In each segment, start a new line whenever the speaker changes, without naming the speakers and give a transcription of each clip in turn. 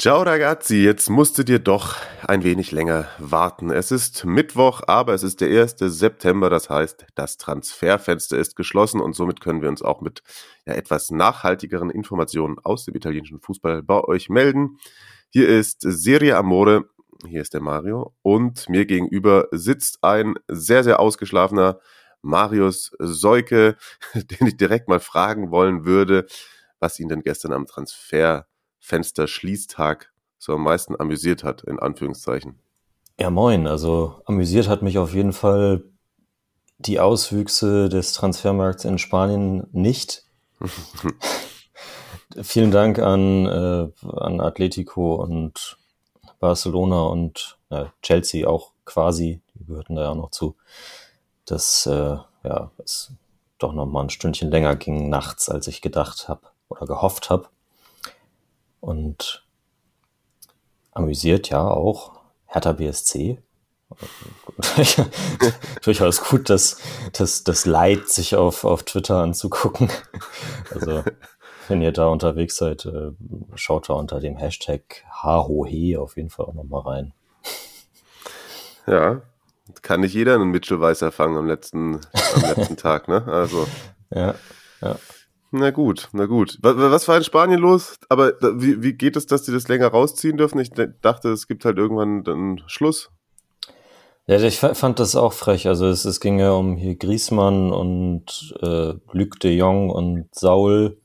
Ciao ragazzi, jetzt musstet ihr doch ein wenig länger warten. Es ist Mittwoch, aber es ist der 1. September, das heißt, das Transferfenster ist geschlossen und somit können wir uns auch mit ja, etwas nachhaltigeren Informationen aus dem italienischen Fußball bei euch melden. Hier ist Serie Amore, hier ist der Mario und mir gegenüber sitzt ein sehr, sehr ausgeschlafener Marius Seuke, den ich direkt mal fragen wollen würde, was ihn denn gestern am Transferfenster Schließtag so am meisten amüsiert hat, in Anführungszeichen.
Ja, moin. Also amüsiert hat mich auf jeden Fall die Auswüchse des Transfermarkts in Spanien nicht. Vielen Dank an, äh, an Atletico und Barcelona und äh, Chelsea auch quasi, die gehörten da ja noch zu, dass äh, ja, es doch noch mal ein Stündchen länger ging nachts, als ich gedacht habe oder gehofft habe. Und amüsiert ja auch Hertha BSC. Durchaus gut, das, das, das Leid sich auf, auf Twitter anzugucken. Also, wenn ihr da unterwegs seid, äh, schaut da unter dem Hashtag HHOHE auf jeden Fall auch nochmal rein.
Ja, kann nicht jeder einen Mitchell Weißer fangen am letzten, am letzten Tag, ne? Also.
Ja, ja.
Na gut, na gut. Was, war in Spanien los? Aber wie, wie geht es, dass die das länger rausziehen dürfen? Ich dachte, es gibt halt irgendwann einen Schluss.
Ja, ich fand das auch frech. Also es, es ging ja um hier Griesmann und äh, Luc de Jong und Saul.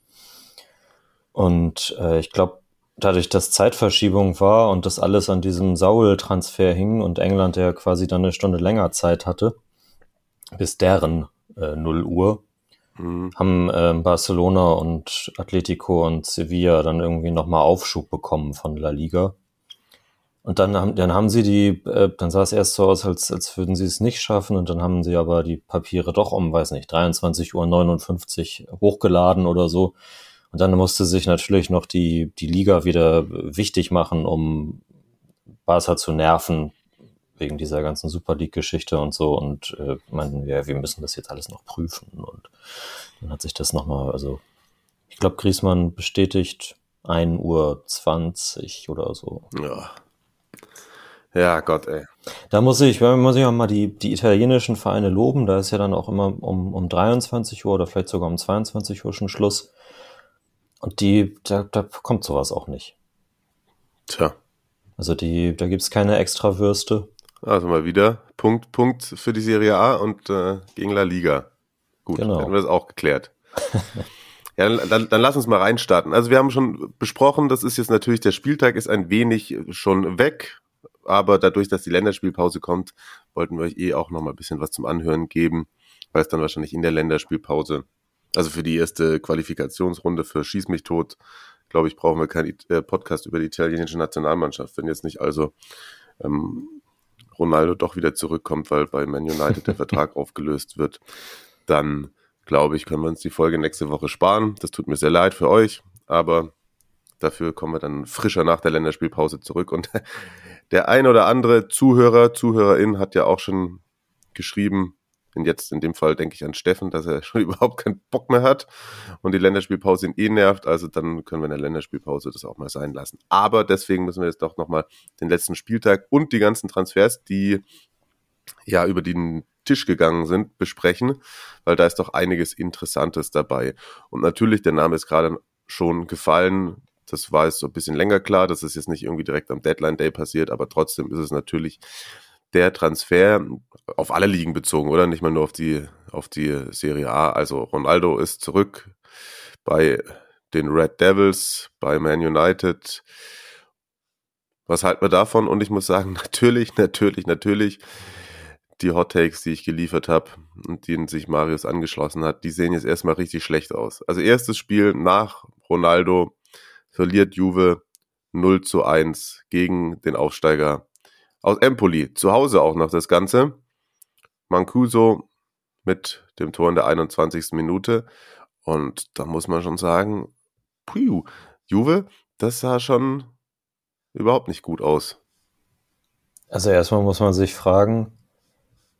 Und äh, ich glaube, dadurch, dass Zeitverschiebung war und das alles an diesem Saul-Transfer hing und England ja quasi dann eine Stunde länger Zeit hatte, bis deren äh, 0 Uhr, Mhm. Haben äh, Barcelona und Atletico und Sevilla dann irgendwie nochmal Aufschub bekommen von La Liga. Und dann haben, dann haben sie die, äh, dann sah es erst so aus, als, als würden sie es nicht schaffen. Und dann haben sie aber die Papiere doch um, weiß nicht, 23.59 Uhr hochgeladen oder so. Und dann musste sich natürlich noch die, die Liga wieder wichtig machen, um Barca zu nerven, wegen dieser ganzen Super League-Geschichte und so und äh, meinten wir, wir müssen das jetzt alles noch prüfen. Und dann hat sich das nochmal, also ich glaube, Griesmann bestätigt 1 Uhr 20 oder so.
Ja. Ja, Gott, ey.
Da muss ich, muss ich auch mal die, die italienischen Vereine loben. Da ist ja dann auch immer um, um 23 Uhr oder vielleicht sogar um 22 Uhr schon Schluss. Und die, da, da kommt sowas auch nicht.
Tja.
Also die, da gibt's keine extra Würste.
Also mal wieder Punkt, Punkt für die Serie A und äh, gegen La Liga. Gut, genau. dann haben wir das auch geklärt. ja, dann, dann, dann lass uns mal reinstarten. Also wir haben schon besprochen, das ist jetzt natürlich, der Spieltag ist ein wenig schon weg, aber dadurch, dass die Länderspielpause kommt, wollten wir euch eh auch noch mal ein bisschen was zum Anhören geben, weil es dann wahrscheinlich in der Länderspielpause, also für die erste Qualifikationsrunde für Schieß mich tot, glaube ich, brauchen wir keinen äh, Podcast über die italienische Nationalmannschaft, wenn jetzt nicht also ähm, Ronaldo doch wieder zurückkommt, weil bei Man United der Vertrag aufgelöst wird, dann glaube ich, können wir uns die Folge nächste Woche sparen. Das tut mir sehr leid für euch, aber dafür kommen wir dann frischer nach der Länderspielpause zurück. Und der ein oder andere Zuhörer, Zuhörerin hat ja auch schon geschrieben, und jetzt in dem Fall denke ich an Steffen, dass er schon überhaupt keinen Bock mehr hat und die Länderspielpause ihn eh nervt. Also dann können wir in der Länderspielpause das auch mal sein lassen. Aber deswegen müssen wir jetzt doch nochmal den letzten Spieltag und die ganzen Transfers, die ja über den Tisch gegangen sind, besprechen, weil da ist doch einiges Interessantes dabei. Und natürlich, der Name ist gerade schon gefallen. Das war jetzt so ein bisschen länger klar, dass es jetzt nicht irgendwie direkt am Deadline Day passiert, aber trotzdem ist es natürlich der Transfer auf alle Ligen bezogen, oder? Nicht mal nur auf die, auf die Serie A. Also Ronaldo ist zurück bei den Red Devils, bei Man United. Was halten wir davon? Und ich muss sagen, natürlich, natürlich, natürlich, die Hot Takes, die ich geliefert habe und denen sich Marius angeschlossen hat, die sehen jetzt erstmal richtig schlecht aus. Also erstes Spiel nach Ronaldo verliert Juve 0 zu 1 gegen den Aufsteiger aus Empoli. Zu Hause auch noch das Ganze. Mancuso mit dem Tor in der 21. Minute. Und da muss man schon sagen, puh, Juve, das sah schon überhaupt nicht gut aus.
Also erstmal muss man sich fragen,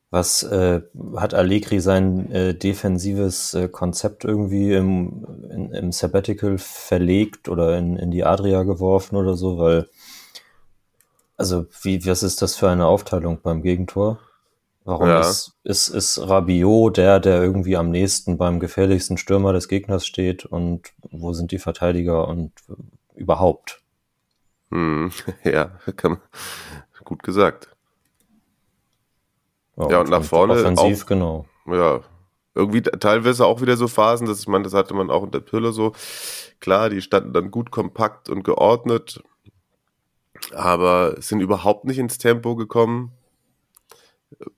was äh, hat Allegri sein äh, defensives äh, Konzept irgendwie im, in, im Sabbatical verlegt oder in, in die Adria geworfen oder so? Weil, also wie, was ist das für eine Aufteilung beim Gegentor? Warum ja. ist, ist, ist Rabiot der, der irgendwie am nächsten beim gefährlichsten Stürmer des Gegners steht und wo sind die Verteidiger und überhaupt?
Hm, ja, kann, gut gesagt. Ja, ja und, und nach vorne.
Offensiv, auch, genau.
Ja, irgendwie teilweise auch wieder so Phasen, dass ich meine, das hatte man auch unter Pille so. Klar, die standen dann gut kompakt und geordnet, aber sind überhaupt nicht ins Tempo gekommen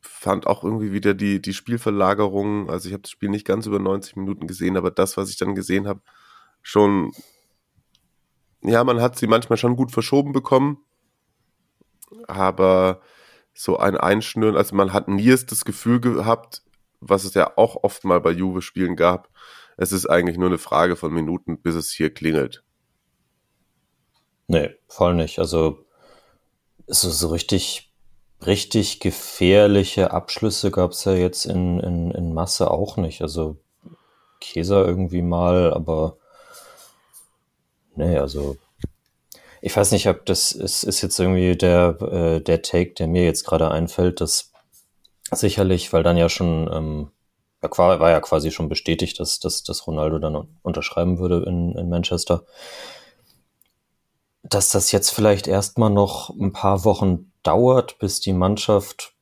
fand auch irgendwie wieder die, die Spielverlagerung, also ich habe das Spiel nicht ganz über 90 Minuten gesehen, aber das, was ich dann gesehen habe, schon, ja, man hat sie manchmal schon gut verschoben bekommen, aber so ein Einschnüren, also man hat nie das Gefühl gehabt, was es ja auch oft mal bei Juve-Spielen gab, es ist eigentlich nur eine Frage von Minuten, bis es hier klingelt.
Nee, voll nicht. Also, so, so richtig richtig gefährliche Abschlüsse gab es ja jetzt in, in, in Masse auch nicht. Also Käser irgendwie mal, aber nee, also ich weiß nicht, ob das ist, ist jetzt irgendwie der, äh, der Take, der mir jetzt gerade einfällt, dass sicherlich, weil dann ja schon, ähm, war ja quasi schon bestätigt, dass, dass, dass Ronaldo dann unterschreiben würde in, in Manchester, dass das jetzt vielleicht erstmal noch ein paar Wochen dauert, bis die Mannschaft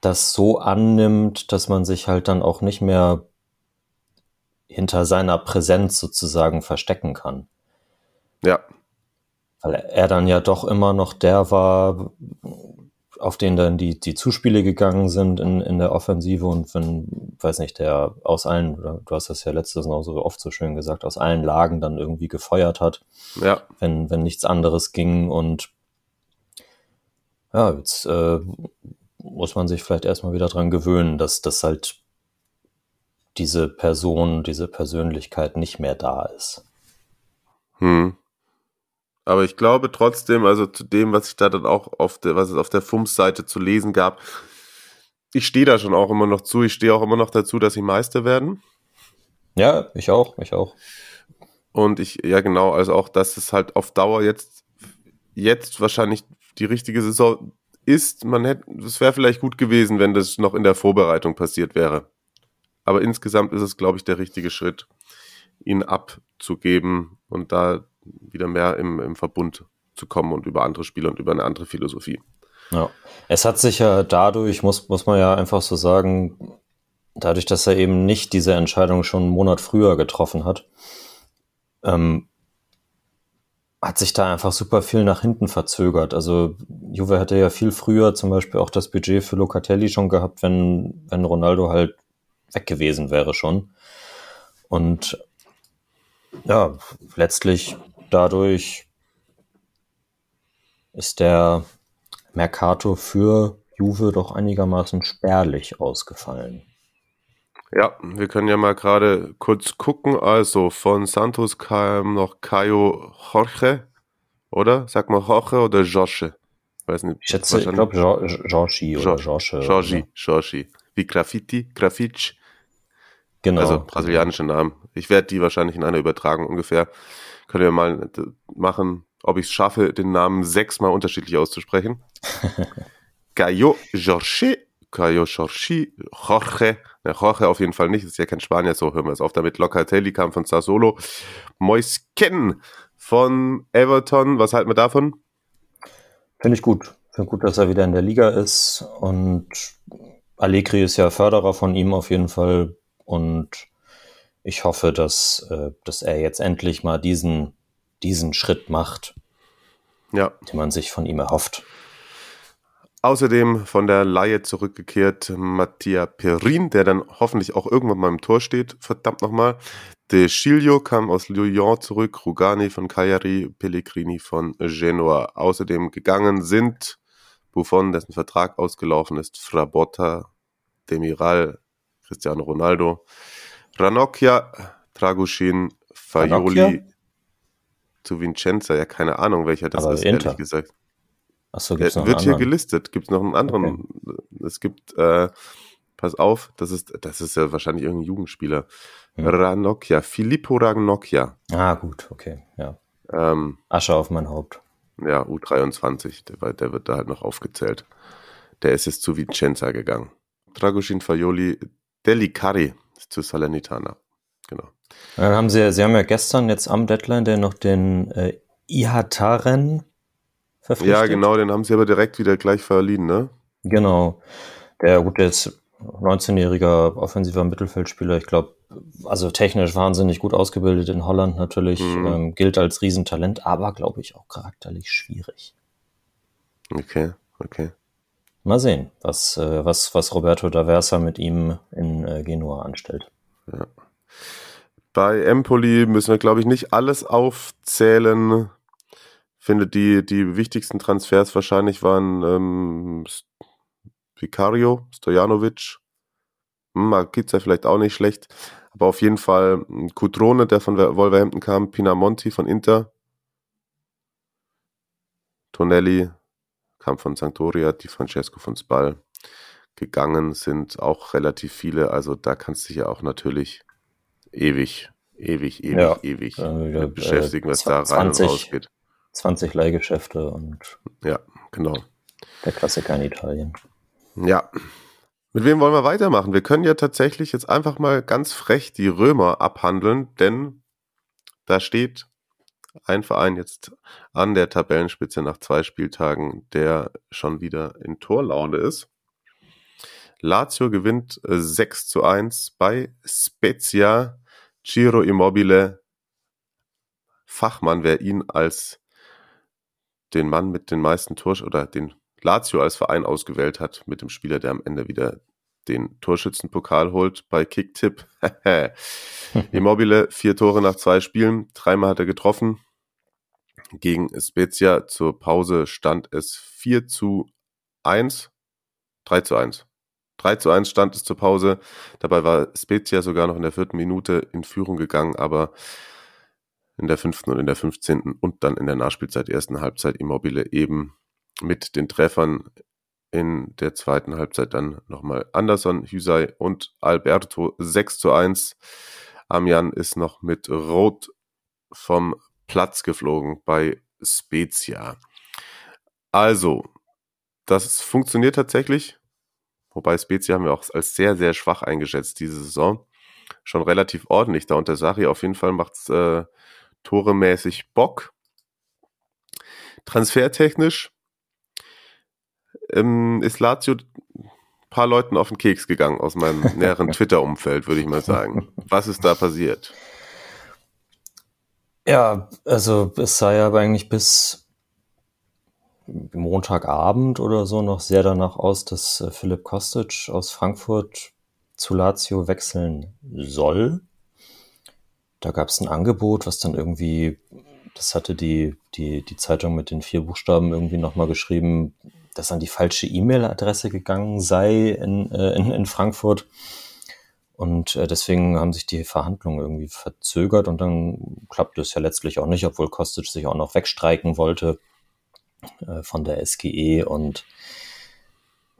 das so annimmt, dass man sich halt dann auch nicht mehr hinter seiner Präsenz sozusagen verstecken kann.
Ja.
Weil er dann ja doch immer noch der war, auf den dann die, die Zuspiele gegangen sind in, in der Offensive und wenn, weiß nicht, der aus allen, du hast das ja letztes Mal so oft so schön gesagt, aus allen Lagen dann irgendwie gefeuert hat.
Ja.
Wenn, wenn nichts anderes ging und ja, jetzt äh, muss man sich vielleicht erstmal wieder dran gewöhnen, dass das halt diese Person, diese Persönlichkeit nicht mehr da ist.
Hm. Aber ich glaube trotzdem, also zu dem, was ich da dann auch auf der, was es auf der FUMS-Seite zu lesen gab, ich stehe da schon auch immer noch zu. Ich stehe auch immer noch dazu, dass sie Meister werden.
Ja, ich auch, ich auch.
Und ich, ja genau, also auch, dass es halt auf Dauer jetzt, jetzt wahrscheinlich die richtige Saison ist. Man hätte, es wäre vielleicht gut gewesen, wenn das noch in der Vorbereitung passiert wäre. Aber insgesamt ist es, glaube ich, der richtige Schritt, ihn abzugeben und da wieder mehr im, im Verbund zu kommen und über andere Spiele und über eine andere Philosophie.
Ja. Es hat sich ja dadurch, muss, muss man ja einfach so sagen, dadurch, dass er eben nicht diese Entscheidung schon einen Monat früher getroffen hat, ähm, hat sich da einfach super viel nach hinten verzögert. Also Juve hätte ja viel früher zum Beispiel auch das Budget für Locatelli schon gehabt, wenn, wenn Ronaldo halt weg gewesen wäre schon. Und ja, letztlich dadurch ist der Mercato für Juve doch einigermaßen spärlich ausgefallen.
Ja, wir können ja mal gerade kurz gucken. Also von Santos kam noch Caio Jorge, oder? Sag mal Jorge oder Josche?
Weiß nicht. Ich schätze, ich glaube Jorge oder Josche.
Jorge, Jorge. Wie Graffiti, Graffitsch.
Genau.
Also brasilianische Namen. Ich werde die wahrscheinlich in einer Übertragung ungefähr. Können wir mal machen, ob ich es schaffe, den Namen sechsmal unterschiedlich auszusprechen. Caio Jorge, Caio Jorge, Jorge ja, Jorge auf jeden Fall nicht, ist ja kein Spanier, so hören wir es auf damit. Locatelli kam von Sassolo. Moisken von Everton, was halten wir davon?
Finde ich gut. Finde gut, dass er wieder in der Liga ist und Allegri ist ja Förderer von ihm auf jeden Fall und ich hoffe, dass, äh, dass er jetzt endlich mal diesen, diesen Schritt macht,
ja.
den man sich von ihm erhofft.
Außerdem von der Laie zurückgekehrt Mattia Perin, der dann hoffentlich auch irgendwann mal im Tor steht. Verdammt nochmal. De Sciglio kam aus Lyon zurück, Rugani von Cagliari, Pellegrini von Genoa. Außerdem gegangen sind Buffon, dessen Vertrag ausgelaufen ist, Frabotta, Demiral, Cristiano Ronaldo, Ranocchia, Faioli, Ranocchia? zu Vincenza, ja keine Ahnung, welcher das Aber ist, Inter. ehrlich gesagt.
Achso, gibt's noch
Wird hier gelistet. Gibt es noch einen anderen? Okay. Es gibt, äh, pass auf, das ist, das ist ja wahrscheinlich irgendein Jugendspieler. Hm. Ranocchia, Filippo Ranocchia.
Ah, gut, okay, ja. Ähm, Asche auf mein Haupt.
Ja, U23, der, der wird da halt noch aufgezählt. Der ist jetzt zu Vicenza gegangen. Dragoshin Faioli Delicari zu Salernitana. Genau.
Dann haben sie, sie haben ja gestern jetzt am Deadline der noch den äh, Ihataren
verpflichtet. Ja, genau, den haben sie aber direkt wieder gleich verliehen, ne?
Genau. Der, gut, der ist 19-jähriger offensiver Mittelfeldspieler. Ich glaube, also technisch wahnsinnig gut ausgebildet in Holland natürlich. Mhm. Ähm, gilt als Riesentalent, aber glaube ich auch charakterlich schwierig.
Okay, okay.
Mal sehen, was, äh, was, was Roberto D'Aversa mit ihm in äh, Genua anstellt. Ja.
Bei Empoli müssen wir, glaube ich, nicht alles aufzählen. Ich finde, die, die wichtigsten Transfers wahrscheinlich waren ähm, Vicario, Stojanovic, hm, Markiza vielleicht auch nicht schlecht, aber auf jeden Fall Kutrone, hm, der von Wolverhampton kam, Pinamonti von Inter, Tonelli kam von Sampdoria, Di Francesco von Spal. Gegangen sind auch relativ viele, also da kannst du dich ja auch natürlich ewig, ewig, ewig, ja, ewig äh, beschäftigen, was 20, da rein und raus geht.
20 Leihgeschäfte und
ja, genau.
Der Klassiker in Italien.
Ja. Mit wem wollen wir weitermachen? Wir können ja tatsächlich jetzt einfach mal ganz frech die Römer abhandeln, denn da steht ein Verein jetzt an der Tabellenspitze nach zwei Spieltagen, der schon wieder in Torlaune ist. Lazio gewinnt 6 zu 1 bei Spezia. Ciro Immobile, Fachmann, wer ihn als den Mann mit den meisten Tors oder den Lazio als Verein ausgewählt hat, mit dem Spieler, der am Ende wieder den Torschützenpokal holt bei Kicktipp. Immobile, vier Tore nach zwei Spielen, dreimal hat er getroffen. Gegen Spezia zur Pause stand es 4 zu 1, 3 zu 1. 3 zu 1 stand es zur Pause. Dabei war Spezia sogar noch in der vierten Minute in Führung gegangen, aber in der fünften und in der fünfzehnten und dann in der Nachspielzeit ersten Halbzeit Immobile eben mit den Treffern in der zweiten Halbzeit dann nochmal Anderson, Hüsei und Alberto 6 zu 1. Amian ist noch mit Rot vom Platz geflogen bei Spezia. Also, das funktioniert tatsächlich. Wobei Spezia haben wir auch als sehr, sehr schwach eingeschätzt diese Saison. Schon relativ ordentlich da unter Sari. Auf jeden Fall macht es äh, toremäßig Bock. Transfertechnisch ähm, ist Lazio ein paar Leuten auf den Keks gegangen aus meinem näheren Twitter-Umfeld, würde ich mal sagen. Was ist da passiert?
Ja, also es sah ja eigentlich bis Montagabend oder so noch sehr danach aus, dass äh, Philipp Kostic aus Frankfurt zu Lazio wechseln soll. Da gab es ein Angebot, was dann irgendwie, das hatte die, die, die Zeitung mit den vier Buchstaben irgendwie nochmal geschrieben, dass an die falsche E-Mail-Adresse gegangen sei in, äh, in, in Frankfurt. Und äh, deswegen haben sich die Verhandlungen irgendwie verzögert und dann klappte es ja letztlich auch nicht, obwohl Kostic sich auch noch wegstreiken wollte äh, von der SGE und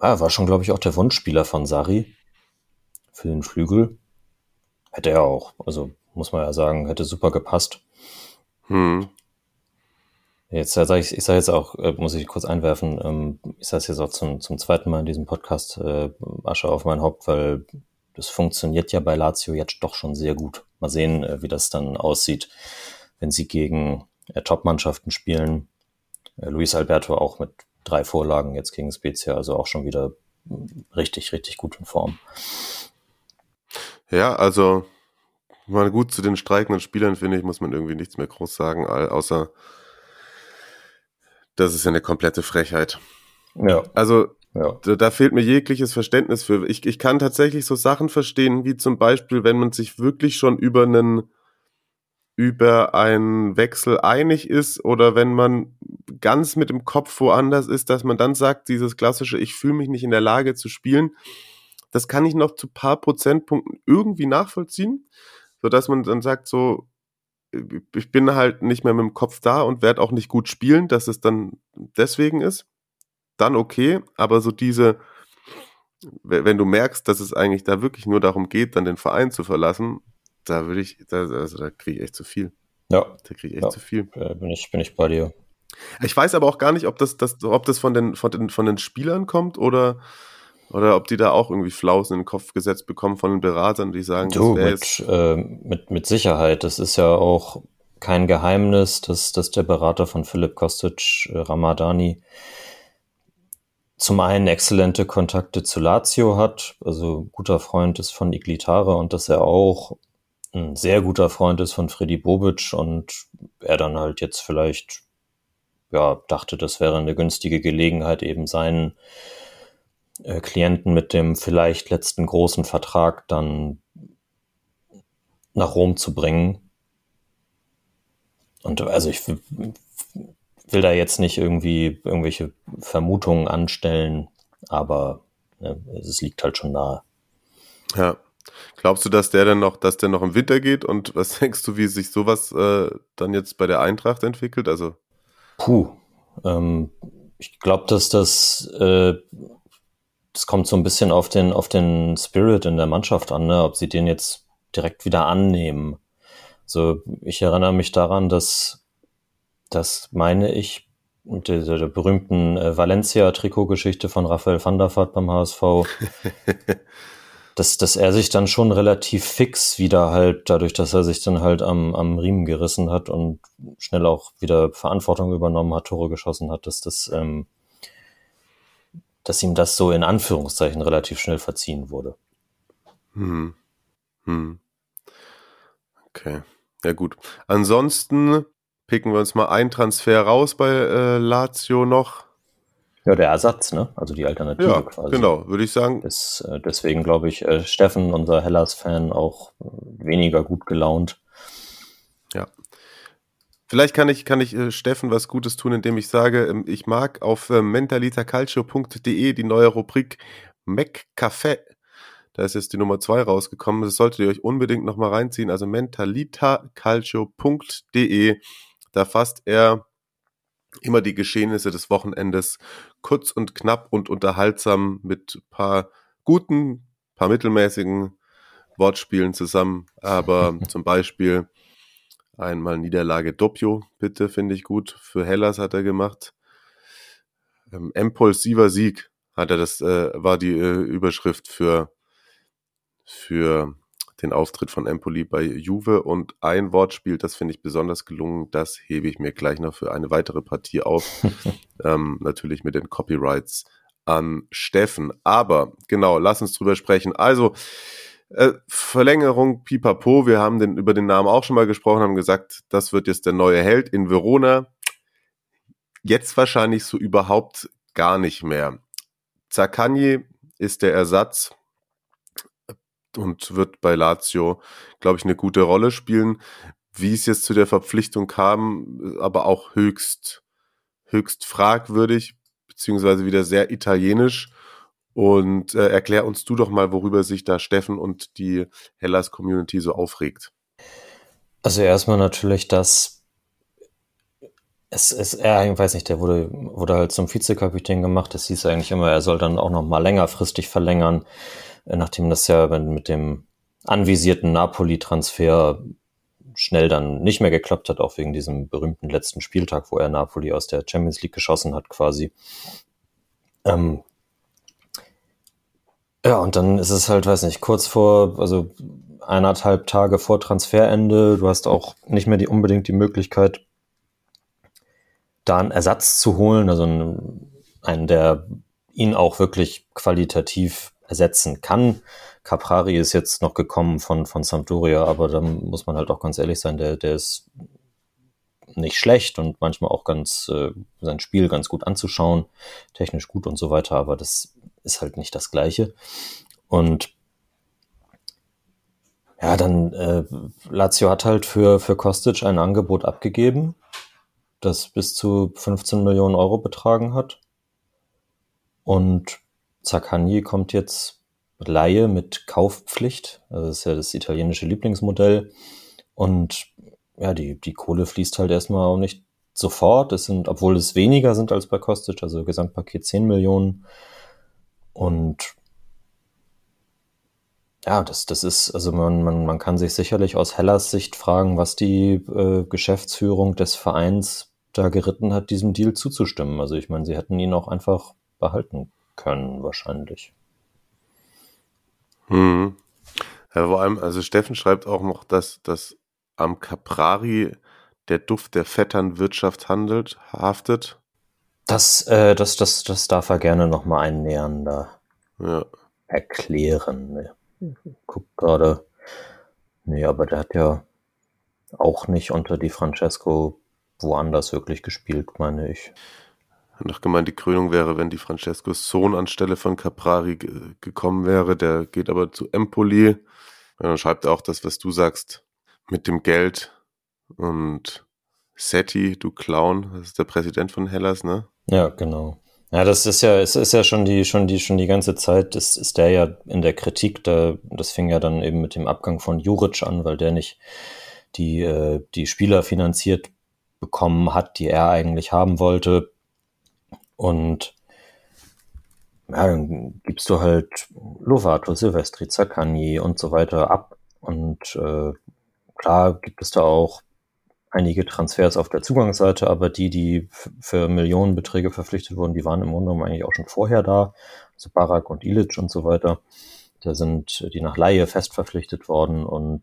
ja, war schon, glaube ich, auch der Wunschspieler von Sari für den Flügel. Hätte er auch, also muss man ja sagen, hätte super gepasst. Hm. Jetzt äh, sage ich, ich sage jetzt auch, äh, muss ich kurz einwerfen, ähm, ich sage es jetzt auch zum, zum zweiten Mal in diesem Podcast, äh, Asche auf mein Haupt, weil das funktioniert ja bei Lazio jetzt doch schon sehr gut. Mal sehen, äh, wie das dann aussieht, wenn sie gegen äh, Top-Mannschaften spielen. Äh, Luis Alberto auch mit drei Vorlagen jetzt gegen Spezia, also auch schon wieder richtig, richtig gut in Form.
Ja, also mal gut zu den streikenden Spielern, finde ich, muss man irgendwie nichts mehr groß sagen, außer das ist ja eine komplette Frechheit. Ja. Also ja. Da, da, fehlt mir jegliches Verständnis für. Ich, ich kann tatsächlich so Sachen verstehen, wie zum Beispiel, wenn man sich wirklich schon über einen über einen Wechsel einig ist oder wenn man ganz mit dem Kopf woanders ist, dass man dann sagt, dieses klassische, ich fühle mich nicht in der Lage zu spielen, das kann ich noch zu paar Prozentpunkten irgendwie nachvollziehen, so dass man dann sagt so, ich bin halt nicht mehr mit dem Kopf da und werde auch nicht gut spielen, dass es dann deswegen ist, dann okay, aber so diese, wenn du merkst, dass es eigentlich da wirklich nur darum geht, dann den Verein zu verlassen, da würde ich, da, also da kriege ich echt zu viel.
Ja.
Da kriege ich echt
ja.
zu viel.
Bin ich, bin ich bei dir.
Ich weiß aber auch gar nicht, ob das, das, ob das von den, von den, von den Spielern kommt oder, oder ob die da auch irgendwie Flausen in den Kopf gesetzt bekommen von den Beratern, die sagen,
du, das mit, äh, mit, mit Sicherheit. Das ist ja auch kein Geheimnis, dass, dass der Berater von Philipp Kostic, äh, Ramadani, zum einen exzellente Kontakte zu Lazio hat, also guter Freund ist von Iglitare und dass er auch ein sehr guter Freund ist von Freddy Bobic und er dann halt jetzt vielleicht ja dachte, das wäre eine günstige Gelegenheit, eben seinen äh, Klienten mit dem vielleicht letzten großen Vertrag dann nach Rom zu bringen. Und also ich will da jetzt nicht irgendwie irgendwelche Vermutungen anstellen, aber ne, es liegt halt schon nahe.
Ja. Glaubst du, dass der dann noch, dass der noch im Winter geht? Und was denkst du, wie sich sowas äh, dann jetzt bei der Eintracht entwickelt? Also
Puh, ähm, ich glaube, dass das, äh, das kommt so ein bisschen auf den, auf den Spirit in der Mannschaft an, ne? ob sie den jetzt direkt wieder annehmen. So, ich erinnere mich daran, dass, das meine ich, mit der, der berühmten äh, Valencia-Trikotgeschichte von Raphael van der Vaart beim HSV, dass, dass er sich dann schon relativ fix wieder halt, dadurch, dass er sich dann halt am, am Riemen gerissen hat und schnell auch wieder Verantwortung übernommen hat, Tore geschossen hat, dass das, ähm, dass ihm das so in Anführungszeichen relativ schnell verziehen wurde.
Hm. Hm. Okay. Ja gut. Ansonsten picken wir uns mal einen Transfer raus bei äh, Lazio noch.
Ja, der Ersatz, ne? Also die Alternative
ja, quasi. Genau, würde ich sagen.
Das, äh, deswegen glaube ich, äh, Steffen, unser Hellas-Fan, auch weniger gut gelaunt.
Ja. Vielleicht kann ich, kann ich äh, Steffen was Gutes tun, indem ich sage, ähm, ich mag auf äh, mentalitacalcio.de die neue Rubrik McCafé. Da ist jetzt die Nummer zwei rausgekommen. Das solltet ihr euch unbedingt nochmal reinziehen. Also mentalitacalcio.de. Da fasst er immer die Geschehnisse des Wochenendes kurz und knapp und unterhaltsam mit paar guten, paar mittelmäßigen Wortspielen zusammen. Aber zum Beispiel einmal Niederlage Doppio, bitte, finde ich gut. Für Hellas hat er gemacht. Ähm, impulsiver Sieg hat er das, äh, war die äh, Überschrift für, für den Auftritt von Empoli bei Juve und ein Wortspiel, das finde ich besonders gelungen, das hebe ich mir gleich noch für eine weitere Partie auf. ähm, natürlich mit den Copyrights an Steffen. Aber genau, lass uns drüber sprechen. Also, äh, Verlängerung Pipapo, wir haben den, über den Namen auch schon mal gesprochen, haben gesagt, das wird jetzt der neue Held in Verona. Jetzt wahrscheinlich so überhaupt gar nicht mehr. Zaccagni ist der Ersatz und wird bei Lazio, glaube ich, eine gute Rolle spielen. Wie es jetzt zu der Verpflichtung kam, aber auch höchst, höchst fragwürdig, beziehungsweise wieder sehr italienisch. Und äh, erklär uns du doch mal, worüber sich da Steffen und die Hellas-Community so aufregt.
Also erstmal natürlich, dass es ist, er, ich weiß nicht, der wurde, wurde halt zum Vizekapitän gemacht. Es hieß eigentlich immer, er soll dann auch noch mal längerfristig verlängern. Äh, nachdem das ja mit dem anvisierten Napoli-Transfer schnell dann nicht mehr geklappt hat, auch wegen diesem berühmten letzten Spieltag, wo er Napoli aus der Champions League geschossen hat, quasi. Ähm ja, und dann ist es halt, weiß nicht, kurz vor, also eineinhalb Tage vor Transferende, du hast auch nicht mehr die, unbedingt die Möglichkeit, da einen Ersatz zu holen, also einen, einen der ihn auch wirklich qualitativ ersetzen kann. Caprari ist jetzt noch gekommen von, von Sampdoria, aber da muss man halt auch ganz ehrlich sein, der, der ist nicht schlecht und manchmal auch ganz äh, sein Spiel ganz gut anzuschauen, technisch gut und so weiter, aber das ist halt nicht das Gleiche. Und Ja, dann äh, Lazio hat halt für, für Kostic ein Angebot abgegeben, das bis zu 15 Millionen Euro betragen hat. Und Zaccagni kommt jetzt Laie mit Kaufpflicht. Also das ist ja das italienische Lieblingsmodell. Und ja, die, die Kohle fließt halt erstmal auch nicht sofort. Es sind, obwohl es weniger sind als bei Kostic, also Gesamtpaket 10 Millionen. Und ja, das, das ist, also man, man, man kann sich sicherlich aus Hellas Sicht fragen, was die äh, Geschäftsführung des Vereins da geritten hat, diesem Deal zuzustimmen. Also ich meine, sie hätten ihn auch einfach behalten können, wahrscheinlich.
Hm. Ja, vor allem, also Steffen schreibt auch noch, dass, dass am Caprari der Duft der Vetternwirtschaft handelt, haftet.
Das, äh, das, das, das darf er gerne nochmal einnähernder
ja.
erklären. Guck gerade. Nee, aber der hat ja auch nicht unter die Francesco woanders wirklich gespielt, meine ich.
Hat noch gemeint, die Krönung wäre, wenn die Francescos Sohn anstelle von Caprari gekommen wäre. Der geht aber zu Empoli. Dann schreibt er auch das, was du sagst, mit dem Geld. Und Setti, du Clown, das ist der Präsident von Hellas, ne?
Ja, genau. Ja, das ist ja, es ist ja schon die, schon die, schon die ganze Zeit, das ist der ja in der Kritik, da, das fing ja dann eben mit dem Abgang von Juric an, weil der nicht die, äh, die Spieler finanziert bekommen hat, die er eigentlich haben wollte. Und ja, dann gibst du halt Lovato, Silvestri, Zaccagni und so weiter ab. Und äh, klar gibt es da auch einige Transfers auf der Zugangsseite, aber die, die für Millionenbeträge verpflichtet wurden, die waren im Grunde genommen eigentlich auch schon vorher da. Also Barak und Ilic und so weiter. Da sind die nach Laie fest verpflichtet worden und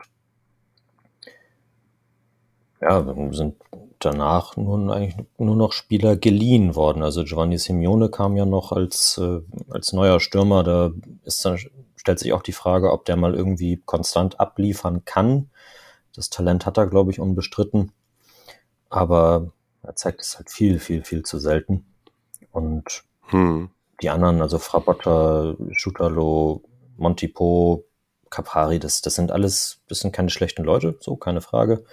ja, sind danach nun eigentlich nur noch Spieler geliehen worden. Also Giovanni Simeone kam ja noch als, äh, als neuer Stürmer. Da ist dann, stellt sich auch die Frage, ob der mal irgendwie konstant abliefern kann. Das Talent hat er, glaube ich, unbestritten aber er zeigt es halt viel, viel, viel zu selten. Und hm. die anderen, also Frabotta, Schutalo, Montipo, Capari, das, das sind alles, das sind keine schlechten Leute, so, keine Frage.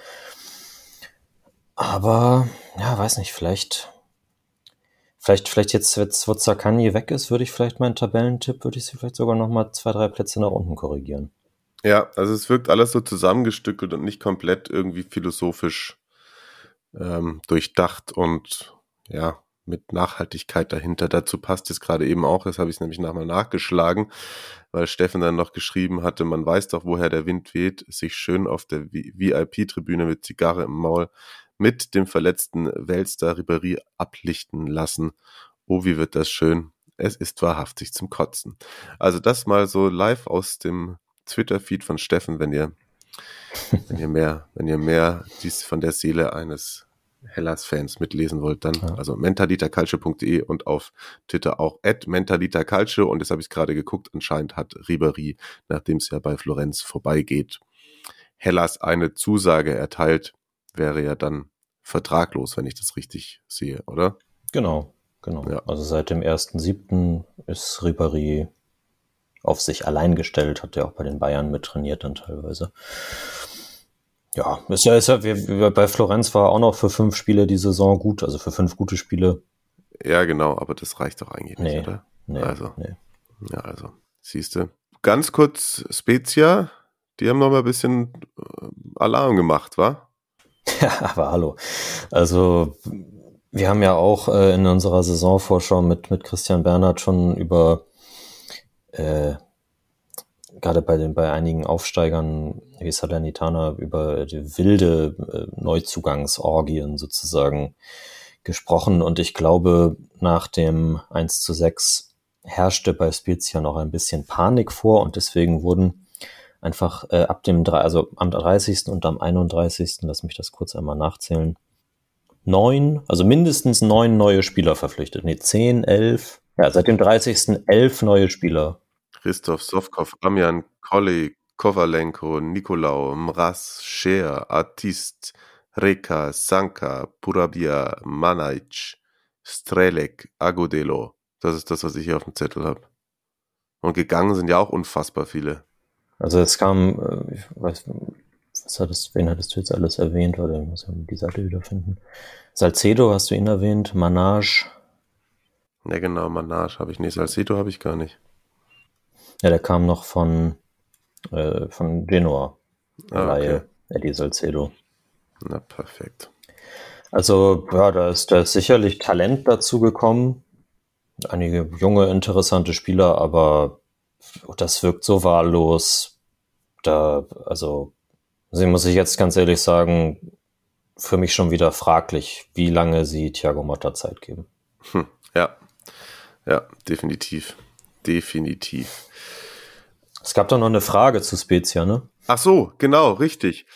Aber, ja, weiß nicht, vielleicht, vielleicht, vielleicht jetzt, jetzt, wo Zakani weg ist, würde ich vielleicht meinen Tabellentipp, würde ich sie vielleicht sogar nochmal zwei, drei Plätze nach unten korrigieren.
Ja, also es wirkt alles so zusammengestückelt und nicht komplett irgendwie philosophisch ähm, durchdacht und ja, mit Nachhaltigkeit dahinter. Dazu passt es gerade eben auch, das habe ich nämlich nochmal nachgeschlagen, weil Steffen dann noch geschrieben hatte, man weiß doch, woher der Wind weht, sich schön auf der VIP-Tribüne mit Zigarre im Maul mit dem verletzten Weltstar Ribéry ablichten lassen. Oh, wie wird das schön. Es ist wahrhaftig zum Kotzen. Also das mal so live aus dem Twitter-Feed von Steffen, wenn ihr wenn ihr mehr, wenn ihr mehr dies von der Seele eines Hellas-Fans mitlesen wollt, dann ja. also mentaliterculture.de und auf Twitter auch at mentaliterculture und jetzt habe ich gerade geguckt, anscheinend hat Ribery, nachdem es ja bei Florenz vorbeigeht, Hellas eine Zusage erteilt, wäre ja dann vertraglos, wenn ich das richtig sehe, oder?
Genau, genau. Ja. Also seit dem 1.7. ist Ribery auf sich allein gestellt, hat ja auch bei den Bayern mit trainiert dann teilweise. Ja, ist ja, ist ja, wir, bei Florenz war auch noch für fünf Spiele die Saison gut, also für fünf gute Spiele.
Ja, genau, aber das reicht doch eigentlich nicht, nee, oder?
Nee, also, nee.
ja, also, siehst du. Ganz kurz, Spezia, die haben noch mal ein bisschen äh, Alarm gemacht, wa?
Ja, aber hallo. Also, wir haben ja auch äh, in unserer Saisonvorschau mit, mit Christian Bernhard schon über äh, gerade bei den bei einigen Aufsteigern wie Salernitana über die wilde äh, Neuzugangsorgien sozusagen gesprochen und ich glaube nach dem 1 zu 6 herrschte bei Spezia noch ein bisschen Panik vor und deswegen wurden einfach äh, ab dem also am 30. und am 31. lass mich das kurz einmal nachzählen neun also mindestens neun neue Spieler verpflichtet nee zehn elf ja seit dem 30. elf neue Spieler
Christoph Sovkov, Amjan Kolley, Kovalenko, Nikolau, Mraz, Scher, Artist, Reka, Sanka, Purabia, Manaic, Strelek, Agudelo. Das ist das, was ich hier auf dem Zettel habe. Und gegangen sind ja auch unfassbar viele.
Also es kam, äh, ich weiß, was hattest, wen hattest du jetzt alles erwähnt? Oder ich muss ja die Seite wiederfinden. Salcedo hast du ihn erwähnt, Manage.
Ja genau, Manage habe ich nicht, Salcedo habe ich gar nicht.
Ja, der kam noch von, äh, von Genoa. Ah, okay. Eddie Salcedo.
Na, perfekt.
Also, ja, da ist, da ist sicherlich Talent dazu gekommen. Einige junge, interessante Spieler, aber das wirkt so wahllos. Da, also, sie muss ich jetzt ganz ehrlich sagen, für mich schon wieder fraglich, wie lange sie Thiago Motta Zeit geben.
Hm, ja, ja, definitiv. Definitiv.
Es gab da noch eine Frage zu Spezia, ne?
Ach so, genau, richtig.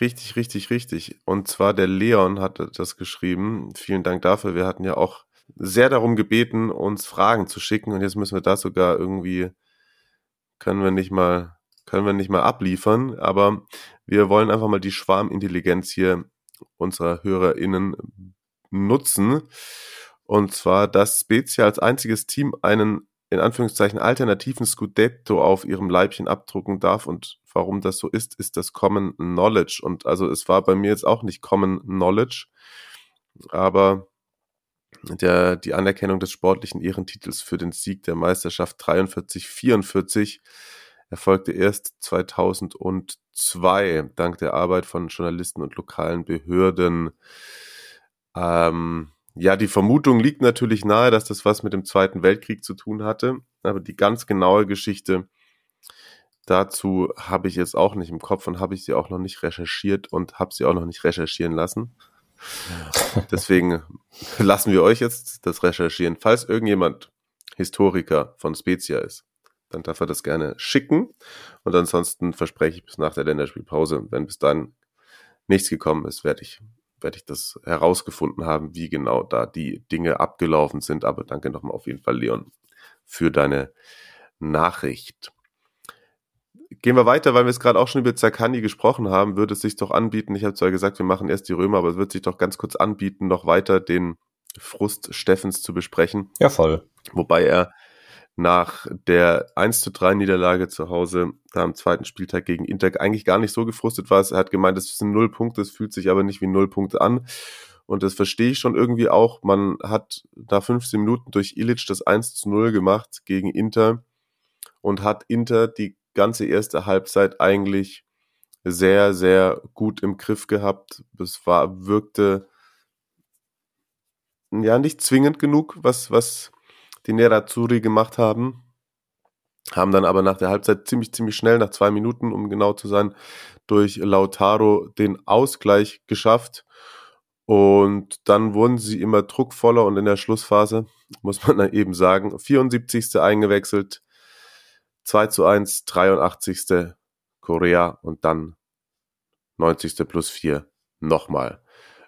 Richtig, richtig, richtig. Und zwar der Leon hat das geschrieben. Vielen Dank dafür. Wir hatten ja auch sehr darum gebeten, uns Fragen zu schicken und jetzt müssen wir das sogar irgendwie, können wir nicht mal, können wir nicht mal abliefern, aber wir wollen einfach mal die Schwarmintelligenz hier unserer HörerInnen nutzen. Und zwar, dass Spezia als einziges Team einen in Anführungszeichen alternativen Scudetto auf ihrem Leibchen abdrucken darf und warum das so ist, ist das Common Knowledge. Und also es war bei mir jetzt auch nicht Common Knowledge, aber der, die Anerkennung des sportlichen Ehrentitels für den Sieg der Meisterschaft 43-44 erfolgte erst 2002 dank der Arbeit von Journalisten und lokalen Behörden. Ähm, ja, die Vermutung liegt natürlich nahe, dass das was mit dem Zweiten Weltkrieg zu tun hatte, aber die ganz genaue Geschichte dazu habe ich jetzt auch nicht im Kopf und habe ich sie auch noch nicht recherchiert und habe sie auch noch nicht recherchieren lassen. Deswegen lassen wir euch jetzt das recherchieren. Falls irgendjemand Historiker von Spezia ist, dann darf er das gerne schicken. Und ansonsten verspreche ich bis nach der Länderspielpause, wenn bis dann nichts gekommen ist, werde ich werde ich das herausgefunden haben, wie genau da die Dinge abgelaufen sind. Aber danke nochmal auf jeden Fall, Leon, für deine Nachricht. Gehen wir weiter, weil wir es gerade auch schon über Zakani gesprochen haben, würde es sich doch anbieten, ich habe zwar gesagt, wir machen erst die Römer, aber es wird sich doch ganz kurz anbieten, noch weiter den Frust Steffens zu besprechen.
Ja, voll.
Wobei er nach der 1 zu 3 Niederlage zu Hause da am zweiten Spieltag gegen Inter eigentlich gar nicht so gefrustet war. Er hat gemeint, es sind null Punkte, es fühlt sich aber nicht wie null Punkte an. Und das verstehe ich schon irgendwie auch. Man hat da 15 Minuten durch Illich das 1 zu 0 gemacht gegen Inter und hat Inter die ganze erste Halbzeit eigentlich sehr, sehr gut im Griff gehabt. Es war, wirkte ja nicht zwingend genug, was, was die Nerazzurri gemacht haben. Haben dann aber nach der Halbzeit ziemlich, ziemlich schnell, nach zwei Minuten, um genau zu sein, durch Lautaro den Ausgleich geschafft. Und dann wurden sie immer druckvoller und in der Schlussphase, muss man eben sagen, 74. eingewechselt, 2 zu 1, 83. Korea und dann 90. plus 4 nochmal.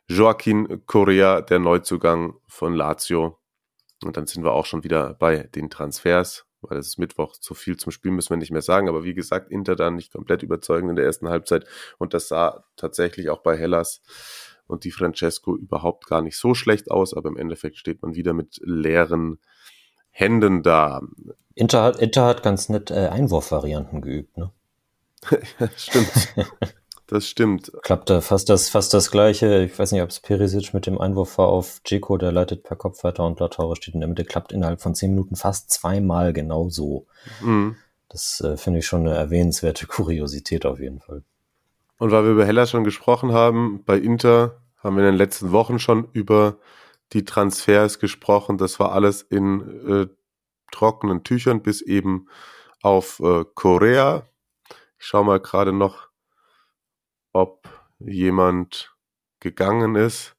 Joaquin Korea, der Neuzugang von Lazio, und dann sind wir auch schon wieder bei den Transfers, weil es ist Mittwoch, zu viel zum Spiel müssen wir nicht mehr sagen. Aber wie gesagt, Inter dann nicht komplett überzeugend in der ersten Halbzeit. Und das sah tatsächlich auch bei Hellas und die Francesco überhaupt gar nicht so schlecht aus. Aber im Endeffekt steht man wieder mit leeren Händen da.
Inter hat, Inter hat ganz nett äh, Einwurfvarianten geübt, ne?
stimmt. Das stimmt.
Klappte fast das, fast das gleiche. Ich weiß nicht, ob es Perisic mit dem Einwurf war auf Dzeko, der leitet per Kopf weiter und Lautaro steht in der Mitte. Klappt innerhalb von zehn Minuten fast zweimal genau so. Mhm. Das äh, finde ich schon eine erwähnenswerte Kuriosität auf jeden Fall.
Und weil wir über Hellas schon gesprochen haben, bei Inter haben wir in den letzten Wochen schon über die Transfers gesprochen. Das war alles in äh, trockenen Tüchern bis eben auf äh, Korea. Ich schaue mal gerade noch ob jemand gegangen ist.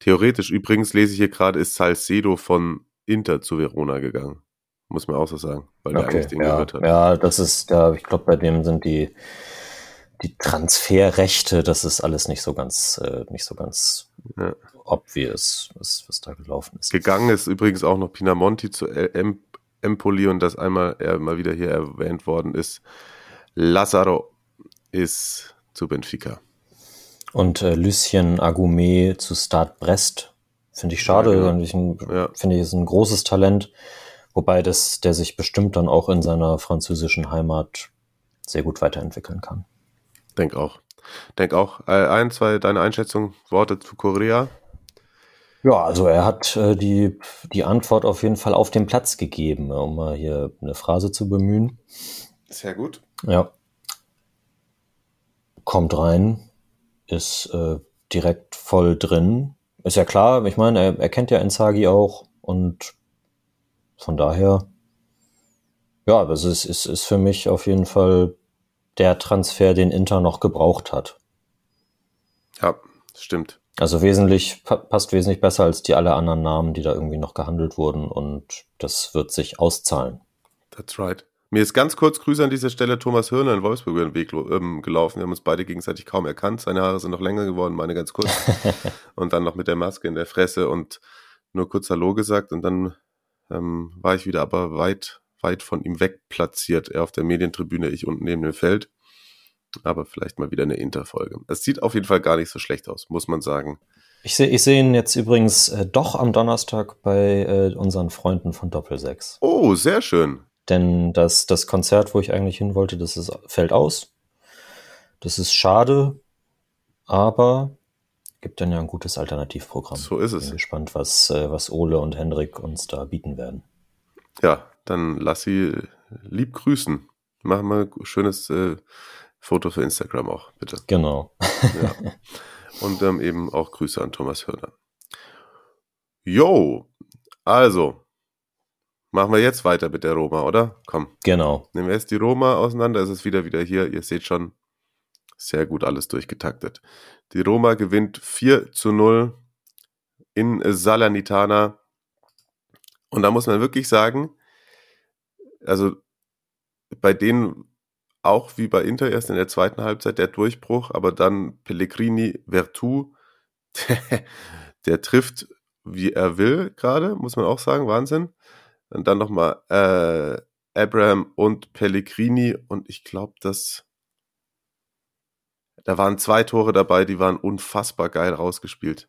Theoretisch übrigens lese ich hier gerade, ist Salcedo von Inter zu Verona gegangen. Muss man auch so sagen, weil
okay, der eigentlich den ja, gehört hat. Ja, das ist, ja, ich glaube, bei dem sind die, die Transferrechte, das ist alles nicht so ganz, äh, nicht so ganz ja. Obvious, was, was da gelaufen ist.
Gegangen ist übrigens auch noch Pinamonti zu em Empoli und das einmal er mal wieder hier erwähnt worden ist. Lazaro ist zu Benfica.
Und äh, Lucien Agumé zu Start Brest. Finde ich schade. Ja, genau. ja. Finde ich ist ein großes Talent. Wobei das, der sich bestimmt dann auch in seiner französischen Heimat sehr gut weiterentwickeln kann.
Denk auch. Denk auch. Äh, ein, zwei, deine Einschätzung, Worte zu Korea?
Ja, also er hat äh, die, die Antwort auf jeden Fall auf den Platz gegeben, um mal hier eine Phrase zu bemühen.
Sehr gut.
Ja. Kommt rein, ist äh, direkt voll drin. Ist ja klar, ich meine, er, er kennt ja Ensagi auch und von daher, ja, das ist, ist, ist für mich auf jeden Fall der Transfer, den Inter noch gebraucht hat.
Ja, stimmt.
Also wesentlich, passt wesentlich besser als die alle anderen Namen, die da irgendwie noch gehandelt wurden und das wird sich auszahlen.
That's right. Mir ist ganz kurz Grüße an dieser Stelle Thomas Hörner in Wolfsburg über den Weg ähm, gelaufen. Wir haben uns beide gegenseitig kaum erkannt. Seine Haare sind noch länger geworden, meine ganz kurz. und dann noch mit der Maske in der Fresse und nur kurz Hallo gesagt. Und dann ähm, war ich wieder aber weit, weit von ihm weg platziert. Er auf der Medientribüne, ich unten neben dem Feld. Aber vielleicht mal wieder eine Interfolge. Es sieht auf jeden Fall gar nicht so schlecht aus, muss man sagen.
Ich sehe ich seh ihn jetzt übrigens äh, doch am Donnerstag bei äh, unseren Freunden von Doppelsechs.
Oh, sehr schön.
Denn das, das Konzert, wo ich eigentlich hin wollte, das ist, fällt aus. Das ist schade, aber gibt dann ja ein gutes Alternativprogramm.
So ist es.
Bin gespannt, was, äh, was Ole und Hendrik uns da bieten werden.
Ja, dann lass sie lieb grüßen. Machen wir ein schönes äh, Foto für Instagram auch, bitte.
Genau.
ja. Und ähm, eben auch Grüße an Thomas Hörner. Jo, also, Machen wir jetzt weiter mit der Roma, oder? Komm.
Genau.
Nehmen wir jetzt die Roma auseinander. Es ist wieder wieder hier. Ihr seht schon, sehr gut alles durchgetaktet. Die Roma gewinnt 4 zu 0 in Salernitana. Und da muss man wirklich sagen, also bei denen auch wie bei Inter erst in der zweiten Halbzeit der Durchbruch, aber dann Pellegrini, Vertu, der, trifft, wie er will gerade, muss man auch sagen, Wahnsinn. Und dann nochmal äh, Abraham und Pellegrini. Und ich glaube, dass da waren zwei Tore dabei, die waren unfassbar geil rausgespielt.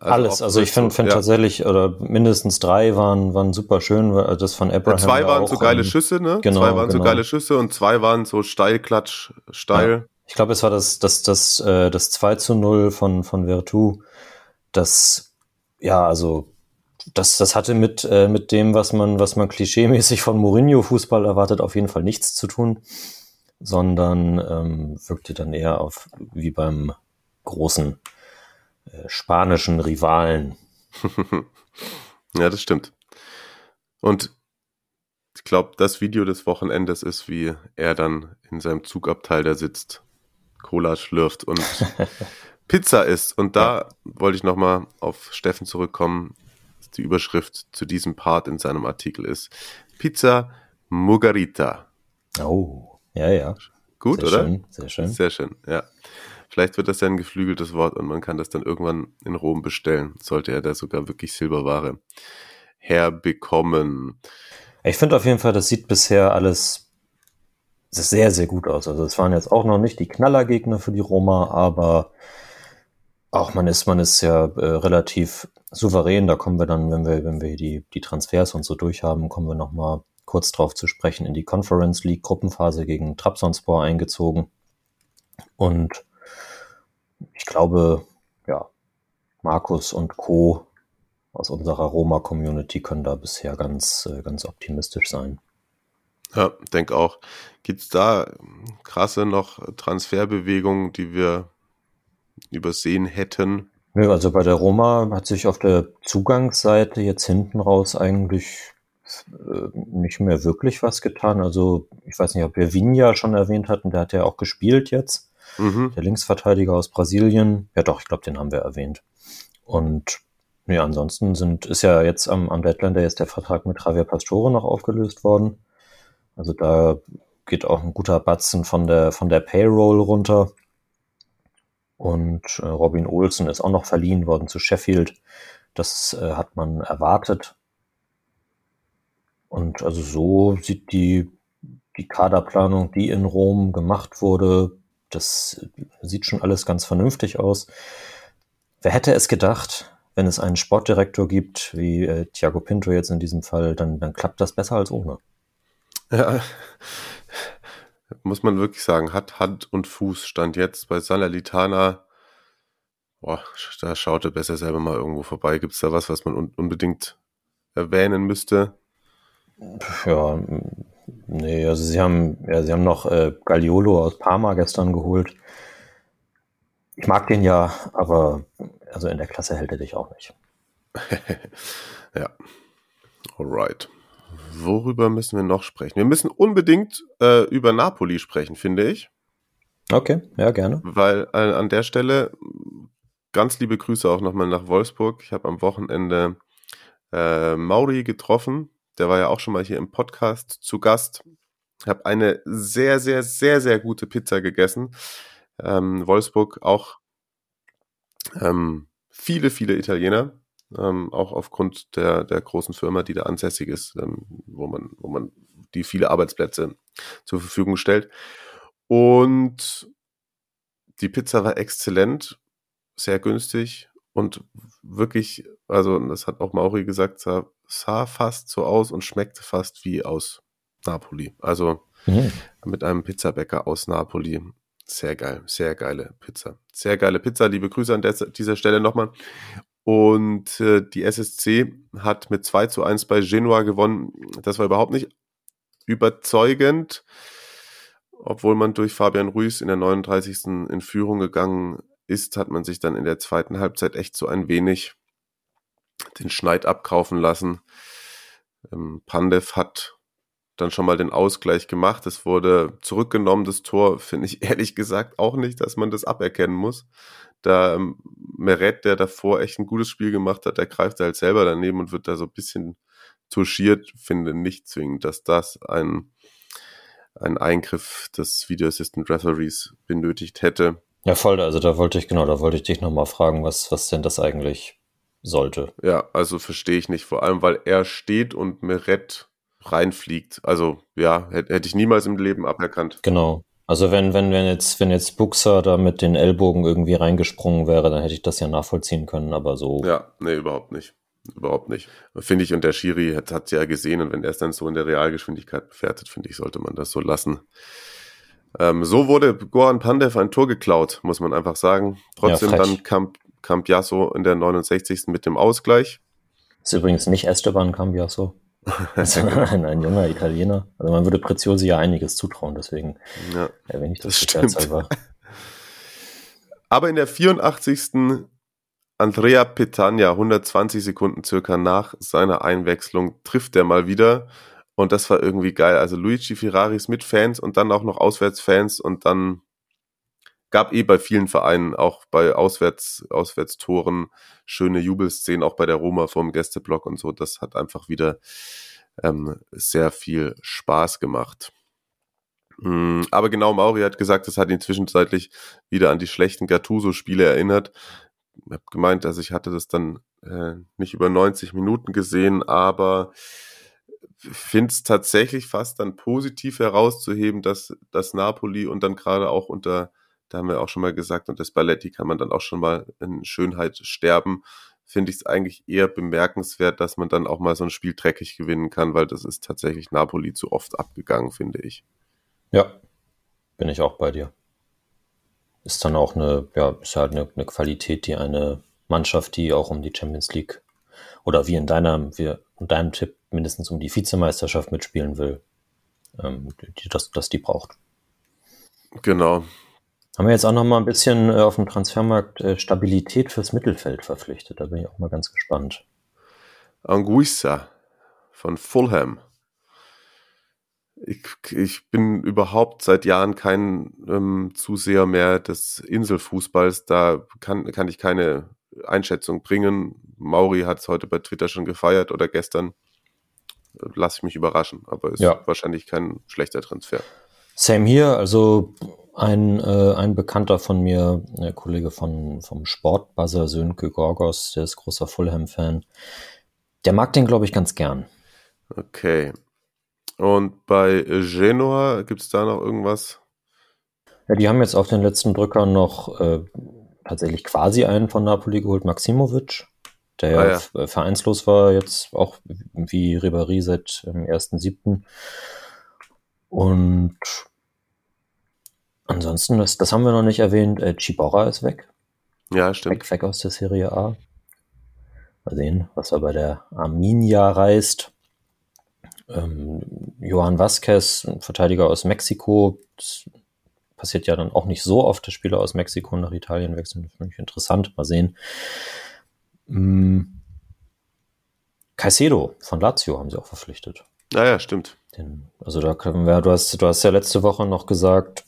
Also Alles, also ich finde find ja. tatsächlich, oder mindestens drei waren, waren super schön, das von Abraham.
Ja, zwei waren so geile Schüsse, ne? Genau, zwei waren genau. so geile Schüsse und zwei waren so Steilklatsch, steil. Ja.
Ich glaube, es war das, das, das, äh, das 2 zu 0 von, von Vertu, das, ja, also das, das hatte mit, äh, mit dem, was man, was man klischeemäßig von Mourinho-Fußball erwartet, auf jeden Fall nichts zu tun, sondern ähm, wirkte dann eher auf wie beim großen spanischen Rivalen.
ja, das stimmt. Und ich glaube, das Video des Wochenendes ist, wie er dann in seinem Zugabteil da sitzt, Cola schlürft und Pizza isst. Und da ja. wollte ich nochmal auf Steffen zurückkommen die Überschrift zu diesem Part in seinem Artikel ist Pizza Margarita.
Oh, ja, ja.
Gut,
sehr
oder?
Schön, sehr schön.
Sehr schön, ja. Vielleicht wird das ja ein geflügeltes Wort und man kann das dann irgendwann in Rom bestellen, sollte er da sogar wirklich Silberware herbekommen.
Ich finde auf jeden Fall, das sieht bisher alles sehr, sehr gut aus. Also es waren jetzt auch noch nicht die Knallergegner für die Roma, aber auch man ist, man ist ja äh, relativ souverän. Da kommen wir dann, wenn wir, wenn wir die, die Transfers und so durchhaben, kommen wir nochmal kurz drauf zu sprechen, in die Conference League Gruppenphase gegen Trabzonspor eingezogen. Und ich glaube, ja, Markus und Co. aus unserer Roma-Community können da bisher ganz, äh, ganz optimistisch sein.
Ja, denke auch. Gibt es da krasse noch Transferbewegungen, die wir übersehen hätten?
Ja, also bei der Roma hat sich auf der Zugangsseite jetzt hinten raus eigentlich äh, nicht mehr wirklich was getan. Also ich weiß nicht, ob wir Vinja schon erwähnt hatten, der hat ja auch gespielt jetzt. Mhm. Der Linksverteidiger aus Brasilien. Ja doch, ich glaube, den haben wir erwähnt. Und ja, ansonsten sind, ist ja jetzt am, am Deadline der jetzt der Vertrag mit Javier Pastore noch aufgelöst worden. Also da geht auch ein guter Batzen von der, von der Payroll runter. Und äh, Robin Olsen ist auch noch verliehen worden zu Sheffield. Das äh, hat man erwartet. Und also so sieht die, die Kaderplanung, die in Rom gemacht wurde, das sieht schon alles ganz vernünftig aus. Wer hätte es gedacht, wenn es einen Sportdirektor gibt, wie äh, Thiago Pinto jetzt in diesem Fall, dann, dann klappt das besser als ohne.
Ja, muss man wirklich sagen, hat Hand und Fuß. Stand jetzt bei Salernitana. Boah, da schaut er besser selber mal irgendwo vorbei. Gibt es da was, was man un unbedingt erwähnen müsste?
Ja, nee, also sie haben, ja, sie haben noch äh, Galliolo aus Parma gestern geholt. Ich mag den ja, aber also in der Klasse hält er dich auch nicht.
ja. Alright. Worüber müssen wir noch sprechen? Wir müssen unbedingt äh, über Napoli sprechen, finde ich.
Okay, ja, gerne.
Weil äh, an der Stelle ganz liebe Grüße auch nochmal nach Wolfsburg. Ich habe am Wochenende äh, Mauri getroffen. Der war ja auch schon mal hier im Podcast zu Gast. Ich habe eine sehr, sehr, sehr, sehr gute Pizza gegessen. Ähm, Wolfsburg auch ähm, viele, viele Italiener ähm, auch aufgrund der, der großen Firma, die da ansässig ist, ähm, wo man, wo man die viele Arbeitsplätze zur Verfügung stellt. Und die Pizza war exzellent, sehr günstig und wirklich, also das hat auch Mauri gesagt, sah, sah fast so aus und schmeckte fast wie aus Napoli. Also mhm. mit einem Pizzabäcker aus Napoli. Sehr geil, sehr geile Pizza. Sehr geile Pizza. Liebe Grüße an dieser Stelle nochmal. Und äh, die SSC hat mit 2 zu 1 bei Genua gewonnen. Das war überhaupt nicht überzeugend, obwohl man durch Fabian Ruiz in der 39. in Führung gegangen ist, hat man sich dann in der zweiten Halbzeit echt so ein wenig den Schneid abkaufen lassen. Ähm, Pandev hat dann schon mal den Ausgleich gemacht. Es wurde zurückgenommen, das Tor, finde ich ehrlich gesagt auch nicht, dass man das aberkennen muss da ähm, Meret, der davor echt ein gutes Spiel gemacht hat, der greift halt selber daneben und wird da so ein bisschen touchiert, finde nicht zwingend, dass das ein, ein Eingriff des Video Assistant Referees benötigt hätte.
Ja, voll, also da wollte ich, genau, da wollte ich dich nochmal fragen, was, was denn das eigentlich sollte.
Ja, also verstehe ich nicht, vor allem, weil er steht und Meret reinfliegt. Also ja, hätte, hätte ich niemals im Leben aberkannt.
Genau. Also wenn, wenn, wenn jetzt, wenn jetzt Buxer da mit den Ellbogen irgendwie reingesprungen wäre, dann hätte ich das ja nachvollziehen können, aber so.
Ja, nee, überhaupt nicht. Überhaupt nicht. Finde ich, und der Schiri hat, hat ja gesehen, und wenn er es dann so in der Realgeschwindigkeit bewertet, finde ich, sollte man das so lassen. Ähm, so wurde Goran Pandev ein Tor geklaut, muss man einfach sagen. Trotzdem ja, dann kam, kam Piasso in der 69. mit dem Ausgleich.
Ist übrigens nicht Esteban Cambiasso. Also ein, ein, junger Italiener. Also man würde Preziosi ja einiges zutrauen, deswegen
ja, erwähne ich das, das stimmt. Aber in der 84. Andrea Petagna, 120 Sekunden circa nach seiner Einwechslung, trifft er mal wieder. Und das war irgendwie geil. Also Luigi Ferraris mit Fans und dann auch noch Auswärtsfans und dann gab eh bei vielen Vereinen, auch bei Auswärts, Auswärtstoren, schöne Jubelszenen, auch bei der Roma vom Gästeblock und so. Das hat einfach wieder ähm, sehr viel Spaß gemacht. Mm, aber genau, Mauri hat gesagt, das hat ihn zwischenzeitlich wieder an die schlechten Gattuso-Spiele erinnert. Ich habe gemeint, also ich hatte das dann äh, nicht über 90 Minuten gesehen, aber finde es tatsächlich fast dann positiv herauszuheben, dass, dass Napoli und dann gerade auch unter da haben wir auch schon mal gesagt, und das Balletti kann man dann auch schon mal in Schönheit sterben. Finde ich es eigentlich eher bemerkenswert, dass man dann auch mal so ein Spiel dreckig gewinnen kann, weil das ist tatsächlich Napoli zu oft abgegangen, finde ich.
Ja, bin ich auch bei dir. Ist dann auch eine, ja, ist halt eine, eine Qualität, die eine Mannschaft, die auch um die Champions League oder wie in deinem, wie in deinem Tipp mindestens um die Vizemeisterschaft mitspielen will, ähm, die, dass, dass die braucht.
Genau,
haben wir jetzt auch noch mal ein bisschen äh, auf dem Transfermarkt äh, Stabilität fürs Mittelfeld verpflichtet. Da bin ich auch mal ganz gespannt.
Anguissa von Fulham. Ich, ich bin überhaupt seit Jahren kein ähm, Zuseher mehr des Inselfußballs. Da kann, kann ich keine Einschätzung bringen. Mauri hat es heute bei Twitter schon gefeiert oder gestern. Lass ich mich überraschen, aber ist ja. wahrscheinlich kein schlechter Transfer.
Same hier, also ein, äh, ein Bekannter von mir, der Kollege von, vom Sportbuzzer Sönke Gorgos, der ist großer Fulham-Fan, der mag den, glaube ich, ganz gern.
Okay. Und bei Genoa gibt es da noch irgendwas?
Ja, die haben jetzt auf den letzten Drückern noch äh, tatsächlich quasi einen von Napoli geholt, Maximovic, der ah, ja. vereinslos war, jetzt auch wie Ribéry seit dem 1.7. Und ansonsten, das, das haben wir noch nicht erwähnt, äh, Chibora ist weg.
Ja, stimmt.
Weg, weg aus der Serie A. Mal sehen, was er bei der Arminia reist. Ähm, Johann Vasquez, ein Verteidiger aus Mexiko. Das passiert ja dann auch nicht so oft, dass Spieler aus Mexiko nach Italien wechseln. Das finde ich interessant. Mal sehen. Ähm, Caicedo von Lazio haben sie auch verpflichtet.
Naja, ah stimmt.
Den, also da können wir, du hast, du hast ja letzte Woche noch gesagt,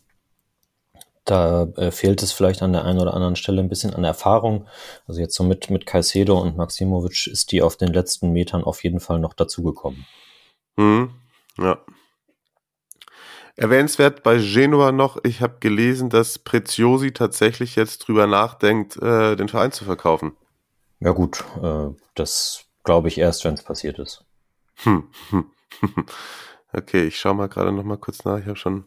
da äh, fehlt es vielleicht an der einen oder anderen Stelle ein bisschen an Erfahrung. Also jetzt so mit, mit Caicedo und Maximovic ist die auf den letzten Metern auf jeden Fall noch dazugekommen.
Mhm. Ja. Erwähnenswert bei Genua noch, ich habe gelesen, dass Preziosi tatsächlich jetzt drüber nachdenkt, äh, den Verein zu verkaufen.
Ja gut, äh, das glaube ich erst, wenn es passiert ist.
Hm. Okay, ich schaue mal gerade noch mal kurz nach. Ich habe schon,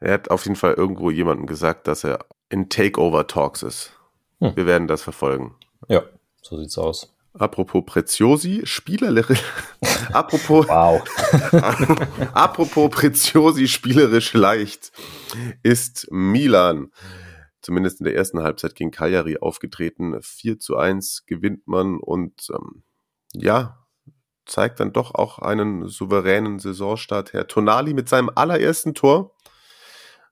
er hat auf jeden Fall irgendwo jemandem gesagt, dass er in Takeover Talks ist. Hm. Wir werden das verfolgen.
Ja, so sieht's aus.
Apropos Preziosi, spielerisch. apropos.
Wow.
apropos Preziosi, spielerisch leicht ist Milan. Zumindest in der ersten Halbzeit gegen Cagliari aufgetreten. 4 zu 1 gewinnt man und ähm, ja, zeigt dann doch auch einen souveränen Saisonstart. Herr Tonali mit seinem allerersten Tor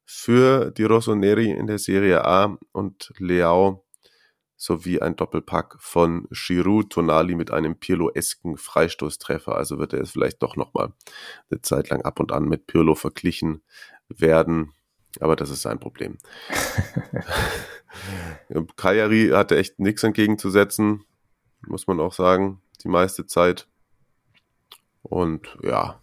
für die Rossoneri in der Serie A und Leao sowie ein Doppelpack von Giroud Tonali mit einem Pirlo-esken Freistoßtreffer. Also wird er es vielleicht doch nochmal eine Zeit lang ab und an mit Pirlo verglichen werden. Aber das ist sein Problem. Kajari hatte echt nichts entgegenzusetzen, muss man auch sagen, die meiste Zeit. Und ja,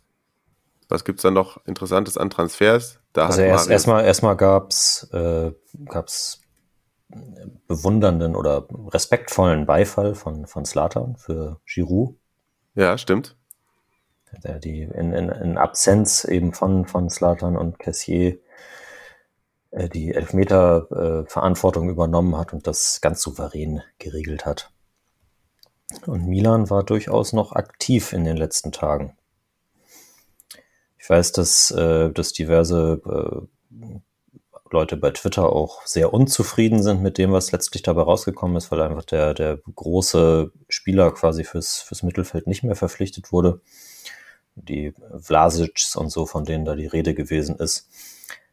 was gibt's da noch Interessantes an Transfers?
Da also erst, erstmal, erstmal gab's äh, gab's bewundernden oder respektvollen Beifall von, von Slatan für Giroud.
Ja, stimmt.
Der die in, in, in Absenz eben von, von Slatan und Cassier äh, die Elfmeter-Verantwortung äh, übernommen hat und das ganz souverän geregelt hat. Und Milan war durchaus noch aktiv in den letzten Tagen. Ich weiß, dass, äh, dass diverse äh, Leute bei Twitter auch sehr unzufrieden sind mit dem, was letztlich dabei rausgekommen ist, weil einfach der, der große Spieler quasi fürs, fürs Mittelfeld nicht mehr verpflichtet wurde. Die Vlasics und so, von denen da die Rede gewesen ist.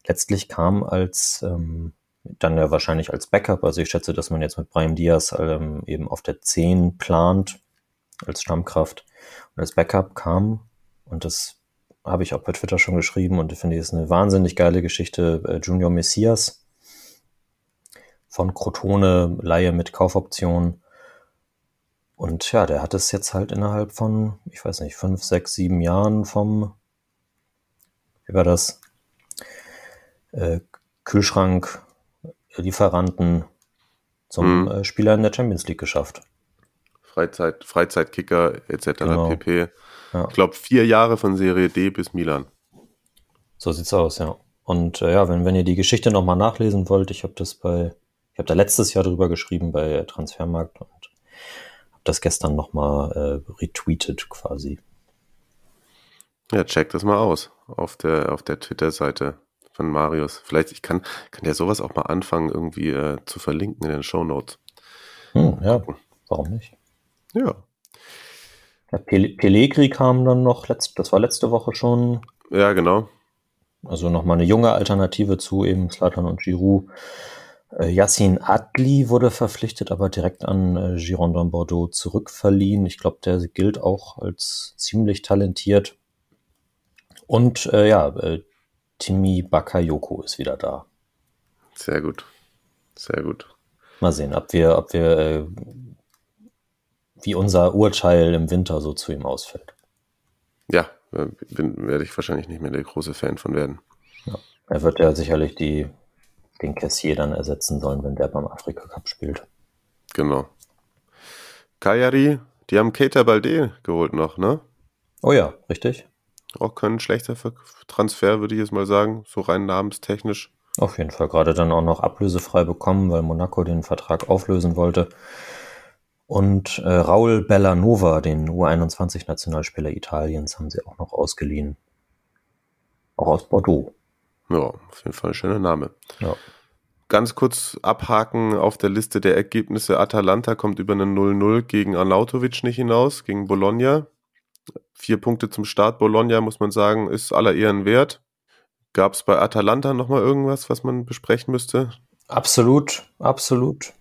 Letztlich kam als ähm, dann ja wahrscheinlich als Backup. Also ich schätze, dass man jetzt mit Brian Diaz ähm, eben auf der 10 plant als Stammkraft. Und als Backup kam, und das habe ich auch bei Twitter schon geschrieben und finde ich ist eine wahnsinnig geile Geschichte, äh, Junior Messias von Crotone, Laie mit Kaufoption. Und ja, der hat es jetzt halt innerhalb von, ich weiß nicht, fünf, sechs, sieben Jahren vom, wie war das, äh, Kühlschrank Lieferanten zum mhm. Spieler in der Champions League geschafft.
Freizeit, Freizeitkicker etc. Genau. pp. Ja. Ich glaube, vier Jahre von Serie D bis Milan.
So sieht's aus, ja. Und äh, ja, wenn, wenn ihr die Geschichte nochmal nachlesen wollt, ich habe das bei, ich habe da letztes Jahr drüber geschrieben bei Transfermarkt und habe das gestern nochmal äh, retweetet quasi.
Ja, check das mal aus auf der, auf der Twitter-Seite von Marius. Vielleicht, ich kann, kann ja sowas auch mal anfangen, irgendwie äh, zu verlinken in den Show Notes.
Hm, ja, warum nicht?
Ja.
Pel Pellegri kam dann noch, letzt, das war letzte Woche schon.
Ja, genau.
Also nochmal eine junge Alternative zu eben Slatan und Giroud. Äh, Yassin Adli wurde verpflichtet, aber direkt an äh, Girondin Bordeaux zurückverliehen. Ich glaube, der gilt auch als ziemlich talentiert. Und äh, ja, äh, Timi Bakayoko ist wieder da.
Sehr gut. Sehr gut.
Mal sehen, ob wir, ob wir, äh, wie unser Urteil im Winter so zu ihm ausfällt.
Ja, bin, werde ich wahrscheinlich nicht mehr der große Fan von werden.
Ja. Er wird ja sicherlich die, den Cassier dann ersetzen sollen, wenn der beim Afrika Cup spielt.
Genau. Kayari, die haben Keita Balde geholt noch, ne?
Oh ja, richtig.
Auch kein schlechter Transfer, würde ich jetzt mal sagen, so rein namenstechnisch.
Auf jeden Fall, gerade dann auch noch ablösefrei bekommen, weil Monaco den Vertrag auflösen wollte. Und äh, Raul Bellanova, den U21-Nationalspieler Italiens, haben sie auch noch ausgeliehen. Auch aus Bordeaux.
Ja, auf jeden Fall ein schöner Name.
Ja.
Ganz kurz abhaken auf der Liste der Ergebnisse. Atalanta kommt über eine 0-0 gegen Arnautovic nicht hinaus, gegen Bologna. Vier Punkte zum Start. Bologna, muss man sagen, ist aller Ehren wert. Gab es bei Atalanta nochmal irgendwas, was man besprechen müsste?
Absolut, absolut.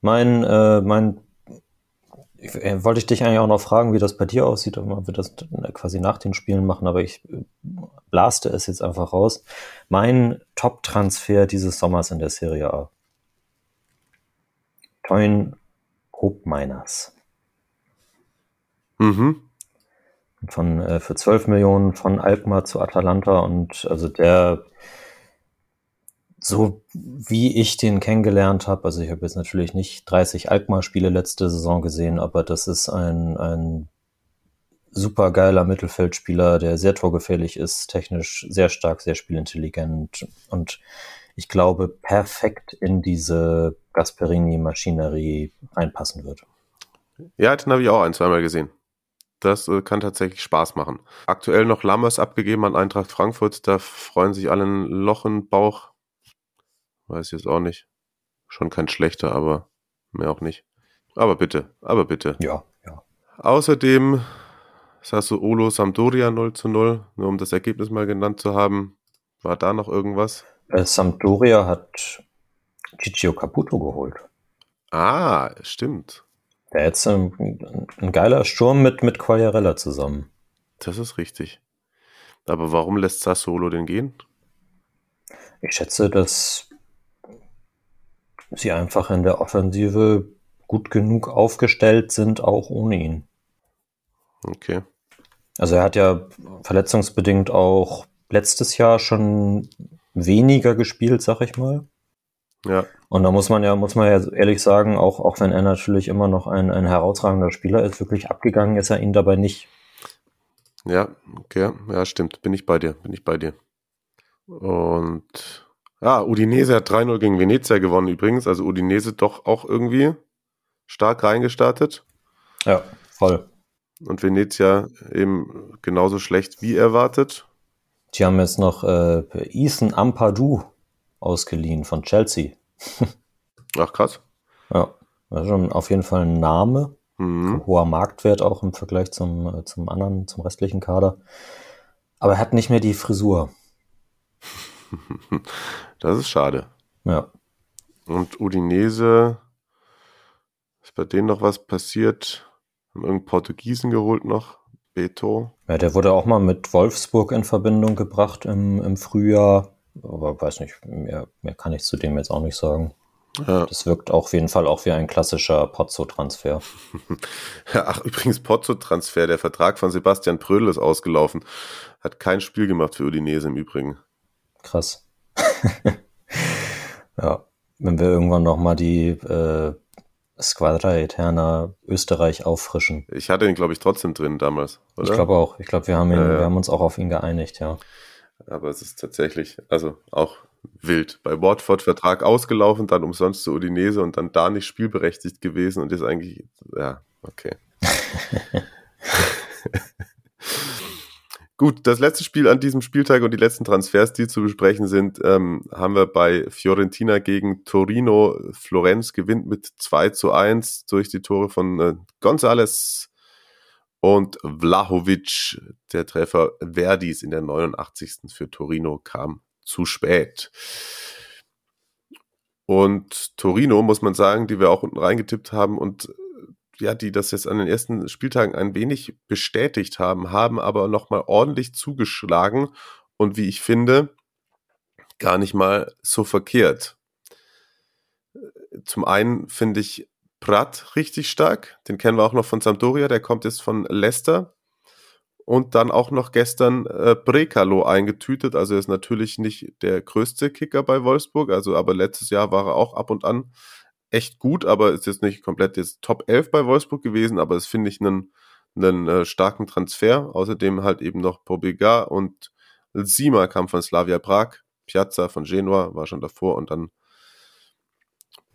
Mein, äh, mein, ich, äh, wollte ich dich eigentlich auch noch fragen, wie das bei dir aussieht, ob wir das quasi nach den Spielen machen, aber ich äh, blaste es jetzt einfach raus. Mein Top-Transfer dieses Sommers in der Serie A. Toin Hopminers.
Mhm
von äh, für 12 Millionen von Alkmaar zu Atalanta und also der so wie ich den kennengelernt habe, also ich habe jetzt natürlich nicht 30 Alkmaar-Spiele letzte Saison gesehen, aber das ist ein, ein super geiler Mittelfeldspieler, der sehr torgefährlich ist, technisch sehr stark, sehr spielintelligent und ich glaube perfekt in diese Gasperini-Maschinerie reinpassen wird.
Ja, den habe ich auch ein, zweimal gesehen. Das äh, kann tatsächlich Spaß machen. Aktuell noch Lammers abgegeben an Eintracht Frankfurt. Da freuen sich alle ein Loch im Bauch. Weiß ich jetzt auch nicht. Schon kein schlechter, aber mehr auch nicht. Aber bitte, aber bitte.
Ja, ja.
Außerdem Olo Sampdoria 0 zu 0, nur um das Ergebnis mal genannt zu haben. War da noch irgendwas?
Äh, Sampdoria hat Ciccio Caputo geholt.
Ah, stimmt.
Wäre jetzt ein, ein, geiler Sturm mit, mit Quagliarella zusammen.
Das ist richtig. Aber warum lässt Sassolo den gehen?
Ich schätze, dass sie einfach in der Offensive gut genug aufgestellt sind, auch ohne ihn.
Okay.
Also er hat ja verletzungsbedingt auch letztes Jahr schon weniger gespielt, sag ich mal.
Ja.
Und da muss man ja, muss man ja ehrlich sagen, auch, auch wenn er natürlich immer noch ein, ein herausragender Spieler ist, wirklich abgegangen ist er ihn dabei nicht.
Ja, okay, ja, stimmt. Bin ich bei dir, bin ich bei dir. Und ja, Udinese hat 3-0 gegen Venezia gewonnen übrigens. Also Udinese doch auch irgendwie stark reingestartet.
Ja, voll.
Und Venezia eben genauso schlecht wie erwartet.
Die haben jetzt noch äh, Ethan Ampadu ausgeliehen von Chelsea.
Ach krass.
Ja, das ist schon auf jeden Fall ein Name.
Mhm.
Hoher Marktwert auch im Vergleich zum, äh, zum anderen, zum restlichen Kader. Aber er hat nicht mehr die Frisur.
Das ist schade.
Ja.
Und Udinese, ist bei denen noch was passiert? Haben irgendeinen Portugiesen geholt noch? Beto?
Ja, der wurde auch mal mit Wolfsburg in Verbindung gebracht im, im Frühjahr aber weiß nicht, mehr, mehr kann ich zu dem jetzt auch nicht sagen. Ja. Das wirkt auf jeden Fall auch wie ein klassischer Pozzo-Transfer.
Ach, übrigens Pozzo-Transfer. Der Vertrag von Sebastian Prödel ist ausgelaufen. Hat kein Spiel gemacht für Udinese im Übrigen.
Krass. ja, wenn wir irgendwann nochmal die äh, Squadra Eterna Österreich auffrischen.
Ich hatte ihn, glaube ich, trotzdem drin damals,
oder? Ich glaube auch. Ich glaube, wir haben ihn, äh, wir haben uns auch auf ihn geeinigt, ja.
Aber es ist tatsächlich, also auch wild. Bei Watford Vertrag ausgelaufen, dann umsonst zu Udinese und dann da nicht spielberechtigt gewesen und ist eigentlich, ja, okay. Gut, das letzte Spiel an diesem Spieltag und die letzten Transfers, die zu besprechen sind, ähm, haben wir bei Fiorentina gegen Torino. Florenz gewinnt mit 2 zu 1 durch die Tore von äh, González und Vlahovic, der Treffer Verdis in der 89. für Torino kam zu spät. Und Torino, muss man sagen, die wir auch unten reingetippt haben und ja, die das jetzt an den ersten Spieltagen ein wenig bestätigt haben, haben aber nochmal ordentlich zugeschlagen und wie ich finde, gar nicht mal so verkehrt. Zum einen finde ich Pratt richtig stark. Den kennen wir auch noch von Sampdoria. Der kommt jetzt von Leicester. Und dann auch noch gestern äh, Brekalo eingetütet. Also er ist natürlich nicht der größte Kicker bei Wolfsburg. Also aber letztes Jahr war er auch ab und an echt gut, aber ist jetzt nicht komplett jetzt Top 11 bei Wolfsburg gewesen. Aber das finde ich einen, einen äh, starken Transfer. Außerdem halt eben noch Pobega und Sima kam von Slavia Prag. Piazza von Genua war schon davor und dann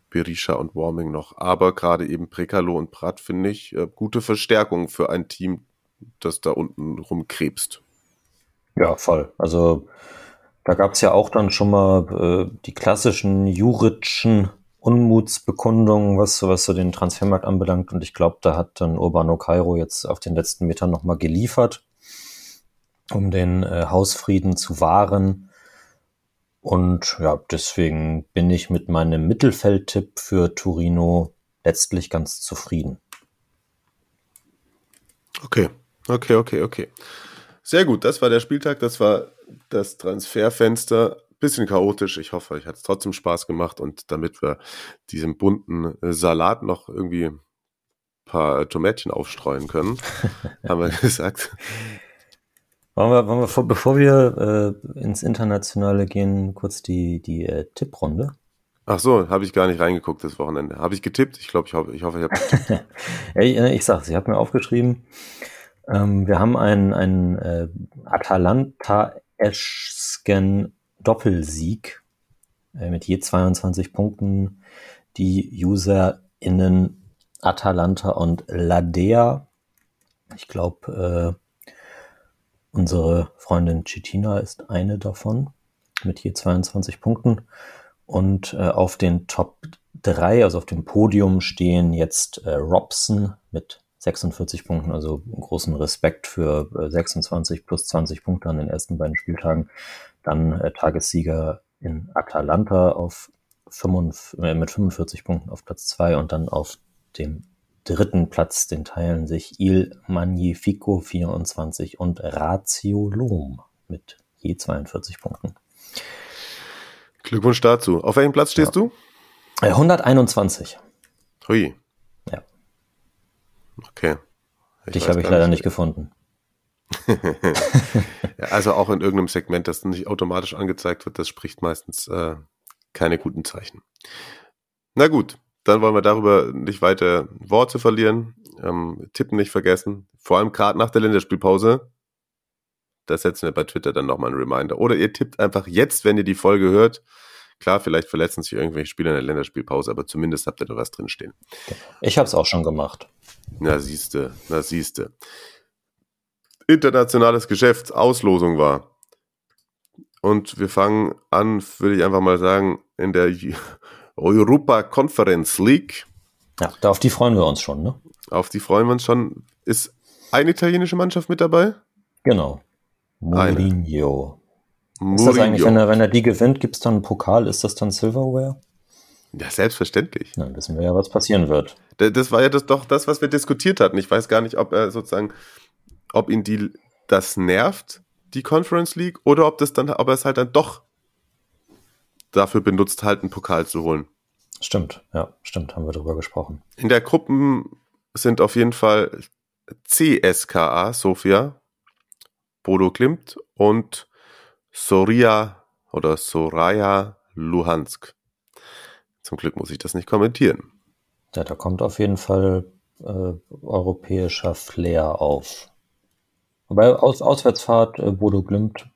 Berisha und Warming noch. Aber gerade eben Prekalo und Pratt finde ich äh, gute Verstärkung für ein Team, das da unten rumkrebst.
Ja, voll. Also Da gab es ja auch dann schon mal äh, die klassischen juritschen Unmutsbekundungen, was, was so den Transfermarkt anbelangt. Und ich glaube, da hat dann Urbano Cairo jetzt auf den letzten Metern nochmal geliefert, um den äh, Hausfrieden zu wahren. Und ja, deswegen bin ich mit meinem Mittelfeldtipp für Turino letztlich ganz zufrieden.
Okay, okay, okay, okay. Sehr gut, das war der Spieltag, das war das Transferfenster. Bisschen chaotisch, ich hoffe, euch hat es trotzdem Spaß gemacht und damit wir diesem bunten äh, Salat noch irgendwie ein paar Tomätchen aufstreuen können, haben wir gesagt.
Wollen wir, wollen wir bevor wir äh, ins Internationale gehen, kurz die, die äh, Tipprunde?
Ach so, habe ich gar nicht reingeguckt das Wochenende. Habe ich getippt? Ich glaube, ich hoffe, ich, hoffe, ich habe
ja, ich, äh, ich sag's, ich habe mir aufgeschrieben, ähm, wir haben einen, einen äh, Atalanta-esken Doppelsieg äh, mit je 22 Punkten. Die UserInnen Atalanta und Ladea. Ich glaube, äh, unsere Freundin Chitina ist eine davon mit je 22 Punkten. Und äh, auf den Top 3, also auf dem Podium, stehen jetzt äh, Robson mit 46 Punkten, also großen Respekt für 26 äh, plus 20 Punkte an den ersten beiden Spieltagen. Dann äh, Tagessieger in Atalanta auf 55, äh, mit 45 Punkten auf Platz 2 und dann auf dem dritten Platz, den teilen sich Il Magnifico 24 und Ratio Lom mit je 42 Punkten.
Glückwunsch dazu. Auf welchem Platz stehst ja. du?
121.
Hui.
Ja.
Okay.
Ich Dich habe ich leider nicht, nicht gefunden.
Also auch in irgendeinem Segment, das nicht automatisch angezeigt wird, das spricht meistens äh, keine guten Zeichen. Na gut, dann wollen wir darüber nicht weiter Worte verlieren. Ähm, Tippen nicht vergessen. Vor allem gerade nach der Länderspielpause. Da setzen wir bei Twitter dann nochmal einen Reminder. Oder ihr tippt einfach jetzt, wenn ihr die Folge hört. Klar, vielleicht verletzen sich irgendwelche Spieler in der Länderspielpause, aber zumindest habt ihr da was drinstehen.
Ich habe es auch schon gemacht.
Na siehste, na siehste. Internationales Geschäft, Auslosung war. Und wir fangen an, würde ich einfach mal sagen, in der Europa Conference League.
Ja, auf die freuen wir uns schon, ne?
Auf die freuen wir uns schon. Ist eine italienische Mannschaft mit dabei?
Genau. Mourinho. Eine. Ist das eigentlich, wenn er, wenn er die gewinnt, gibt es dann einen Pokal? Ist das dann Silverware?
Ja, selbstverständlich.
Dann wissen wir ja, was passieren wird.
Das war ja das, doch das, was wir diskutiert hatten. Ich weiß gar nicht, ob er sozusagen, ob ihn die, das nervt, die Conference League, oder ob das dann, ob er es halt dann doch dafür benutzt, halt einen Pokal zu holen.
Stimmt, ja, stimmt, haben wir darüber gesprochen.
In der Gruppen sind auf jeden Fall CSKA Sofia, Bodo Klimt und Soria oder Soraya Luhansk. Zum Glück muss ich das nicht kommentieren.
Ja, da kommt auf jeden Fall äh, europäischer Flair auf. Wobei Aus Auswärtsfahrt äh, Bodo Glimt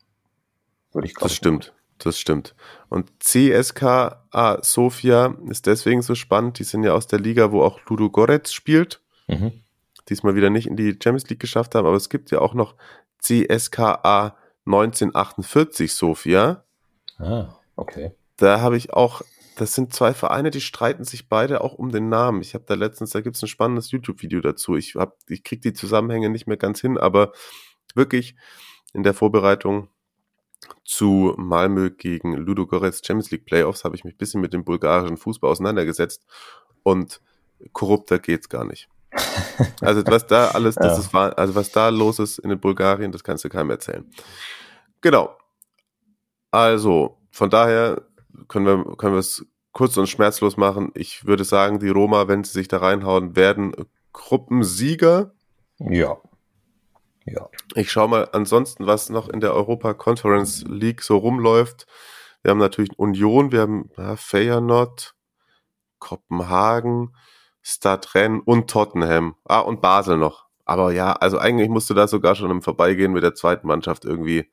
würde ich Das stimmt, das stimmt. Und CSKA Sofia ist deswegen so spannend. Die sind ja aus der Liga, wo auch Ludo Goretz spielt. Mhm. Diesmal wieder nicht in die Champions League geschafft haben, aber es gibt ja auch noch CSKA 1948 Sofia.
Ah, okay.
Da habe ich auch das sind zwei Vereine, die streiten sich beide auch um den Namen. Ich habe da letztens, da gibt es ein spannendes YouTube-Video dazu. Ich, hab, ich kriege die Zusammenhänge nicht mehr ganz hin, aber wirklich in der Vorbereitung zu Malmö gegen Ludogorets Champions League Playoffs habe ich mich ein bisschen mit dem bulgarischen Fußball auseinandergesetzt und korrupter geht's gar nicht. Also was da alles, das ja. ist, also was da los ist in Bulgarien, das kannst du keinem erzählen. Genau. Also, von daher können wir, können wir es kurz und schmerzlos machen. Ich würde sagen, die Roma, wenn sie sich da reinhauen, werden Gruppensieger.
Ja. Ja.
Ich schaue mal ansonsten, was noch in der Europa Conference League so rumläuft. Wir haben natürlich Union, wir haben ja, Feyenoord, Kopenhagen, Stadtrenn und Tottenham. Ah, und Basel noch. Aber ja, also eigentlich musste da sogar schon im Vorbeigehen mit der zweiten Mannschaft irgendwie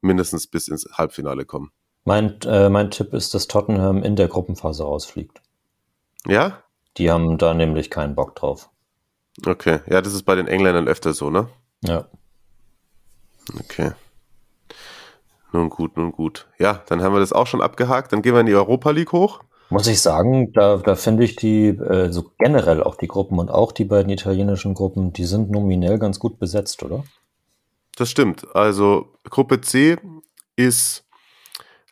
mindestens bis ins Halbfinale kommen.
Mein, äh, mein Tipp ist, dass Tottenham in der Gruppenphase rausfliegt.
Ja?
Die haben da nämlich keinen Bock drauf.
Okay, ja, das ist bei den Engländern öfter so, ne?
Ja.
Okay. Nun gut, nun gut. Ja, dann haben wir das auch schon abgehakt. Dann gehen wir in die Europa League hoch.
Muss ich sagen, da, da finde ich die, äh, so generell auch die Gruppen und auch die beiden italienischen Gruppen, die sind nominell ganz gut besetzt, oder?
Das stimmt. Also Gruppe C ist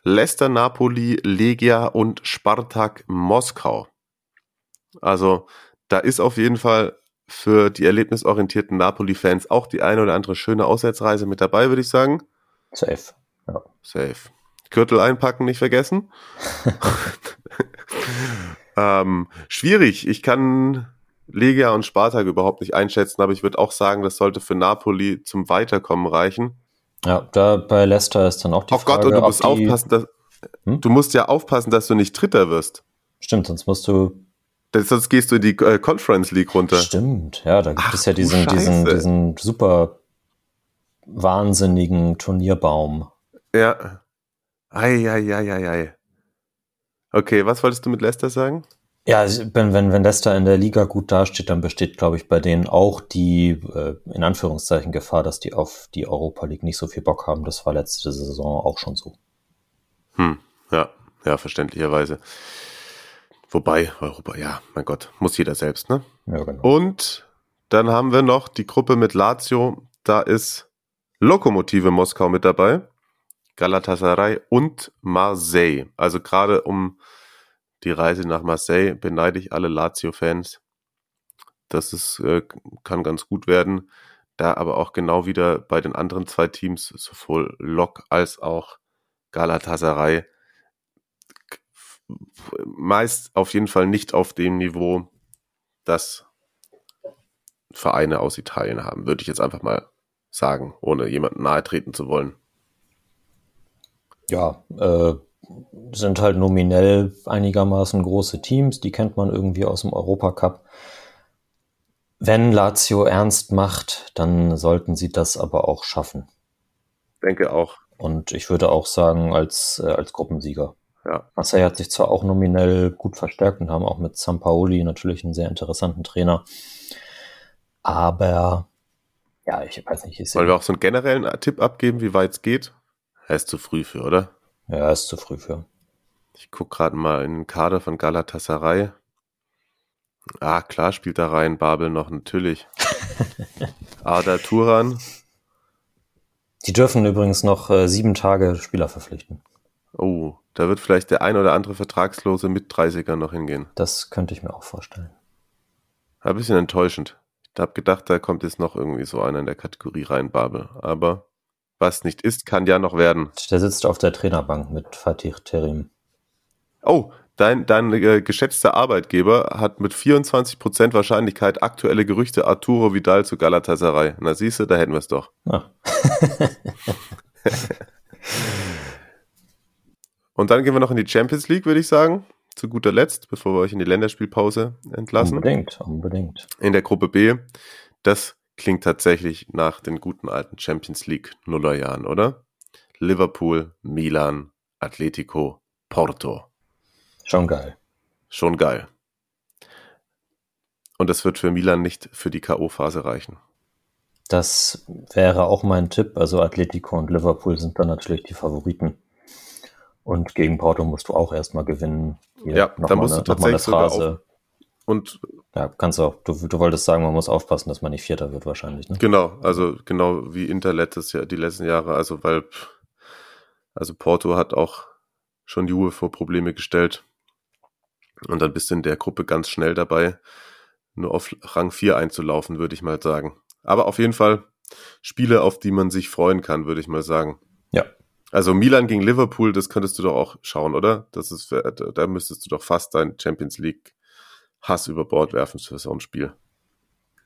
Leicester, Napoli, Legia und Spartak Moskau. Also da ist auf jeden Fall für die erlebnisorientierten Napoli-Fans auch die eine oder andere schöne Auswärtsreise mit dabei, würde ich sagen.
Safe.
Ja. Safe. Gürtel einpacken, nicht vergessen. ähm, schwierig. Ich kann Legia und Spartak überhaupt nicht einschätzen, aber ich würde auch sagen, das sollte für Napoli zum Weiterkommen reichen.
Ja, da bei Leicester ist dann auch die
Auf
Frage.
Gott, und du musst aufpassen, dass, hm? du musst ja aufpassen, dass du nicht Dritter wirst.
Stimmt, sonst musst du.
sonst gehst du in die äh, Conference League runter.
Stimmt, ja, da gibt Ach, es ja diesen, diesen, diesen super wahnsinnigen Turnierbaum.
Ja. Ei, ei, ei, ei, ei. Okay, was wolltest du mit Leicester sagen?
Ja, wenn, wenn, wenn Leicester in der Liga gut dasteht, dann besteht, glaube ich, bei denen auch die, äh, in Anführungszeichen, Gefahr, dass die auf die Europa League nicht so viel Bock haben. Das war letzte Saison auch schon so.
Hm, ja, ja, verständlicherweise. Wobei, Europa, ja, mein Gott, muss jeder selbst, ne?
Ja, genau.
Und dann haben wir noch die Gruppe mit Lazio. Da ist Lokomotive Moskau mit dabei, Galatasaray und Marseille. Also gerade um die Reise nach Marseille beneide ich alle Lazio-Fans. Das ist, äh, kann ganz gut werden. Da aber auch genau wieder bei den anderen zwei Teams, sowohl Lok als auch Galatasaray, meist auf jeden Fall nicht auf dem Niveau, das Vereine aus Italien haben, würde ich jetzt einfach mal sagen, ohne jemanden nahe treten zu wollen.
Ja, äh, sind halt nominell einigermaßen große Teams, die kennt man irgendwie aus dem Europacup. Wenn Lazio ernst macht, dann sollten sie das aber auch schaffen.
Denke auch.
Und ich würde auch sagen, als, äh, als Gruppensieger.
Ja.
Marseille hat sich zwar auch nominell gut verstärkt und haben auch mit Sampaoli natürlich einen sehr interessanten Trainer. Aber ja, ich weiß nicht. Ich
Wollen wir auch so einen generellen Tipp abgeben, wie weit es geht? Er ist zu früh für, oder?
Ja, ist zu früh für.
Ich gucke gerade mal in den Kader von Galatasaray. Ah, klar spielt da rein Babel noch, natürlich. Ada Turan.
Die dürfen übrigens noch äh, sieben Tage Spieler verpflichten.
Oh, da wird vielleicht der ein oder andere Vertragslose mit 30er noch hingehen.
Das könnte ich mir auch vorstellen.
Ein bisschen enttäuschend. Ich habe gedacht, da kommt jetzt noch irgendwie so einer in der Kategorie rein, Babel. Aber was nicht ist, kann ja noch werden.
Der sitzt auf der Trainerbank mit Fatih Terim.
Oh, dein, dein äh, geschätzter Arbeitgeber hat mit 24% Wahrscheinlichkeit aktuelle Gerüchte Arturo Vidal zu Galatasaray. Na siehst du, da hätten wir es doch. Und dann gehen wir noch in die Champions League, würde ich sagen. Zu guter Letzt, bevor wir euch in die Länderspielpause entlassen.
Unbedingt, unbedingt.
In der Gruppe B. Das klingt tatsächlich nach den guten alten Champions League Nullerjahren, oder? Liverpool, Milan, Atletico, Porto.
Schon geil.
Schon geil. Und das wird für Milan nicht für die K.O.-Phase reichen.
Das wäre auch mein Tipp. Also Atletico und Liverpool sind dann natürlich die Favoriten. Und gegen Porto musst du auch erstmal gewinnen.
Hier ja, da musst eine, du tatsächlich sogar auf, und
ja, kannst du auch. Du, du wolltest sagen, man muss aufpassen, dass man nicht Vierter wird wahrscheinlich. Ne?
Genau, also genau wie Inter letztes Jahr, die letzten Jahre. Also weil, also Porto hat auch schon Juve vor Probleme gestellt. Und dann bist du in der Gruppe ganz schnell dabei, nur auf Rang 4 einzulaufen, würde ich mal sagen. Aber auf jeden Fall Spiele, auf die man sich freuen kann, würde ich mal sagen.
Ja.
Also Milan gegen Liverpool, das könntest du doch auch schauen, oder? Das ist, da müsstest du doch fast dein Champions League Hass über Bord werfen für so ein Spiel.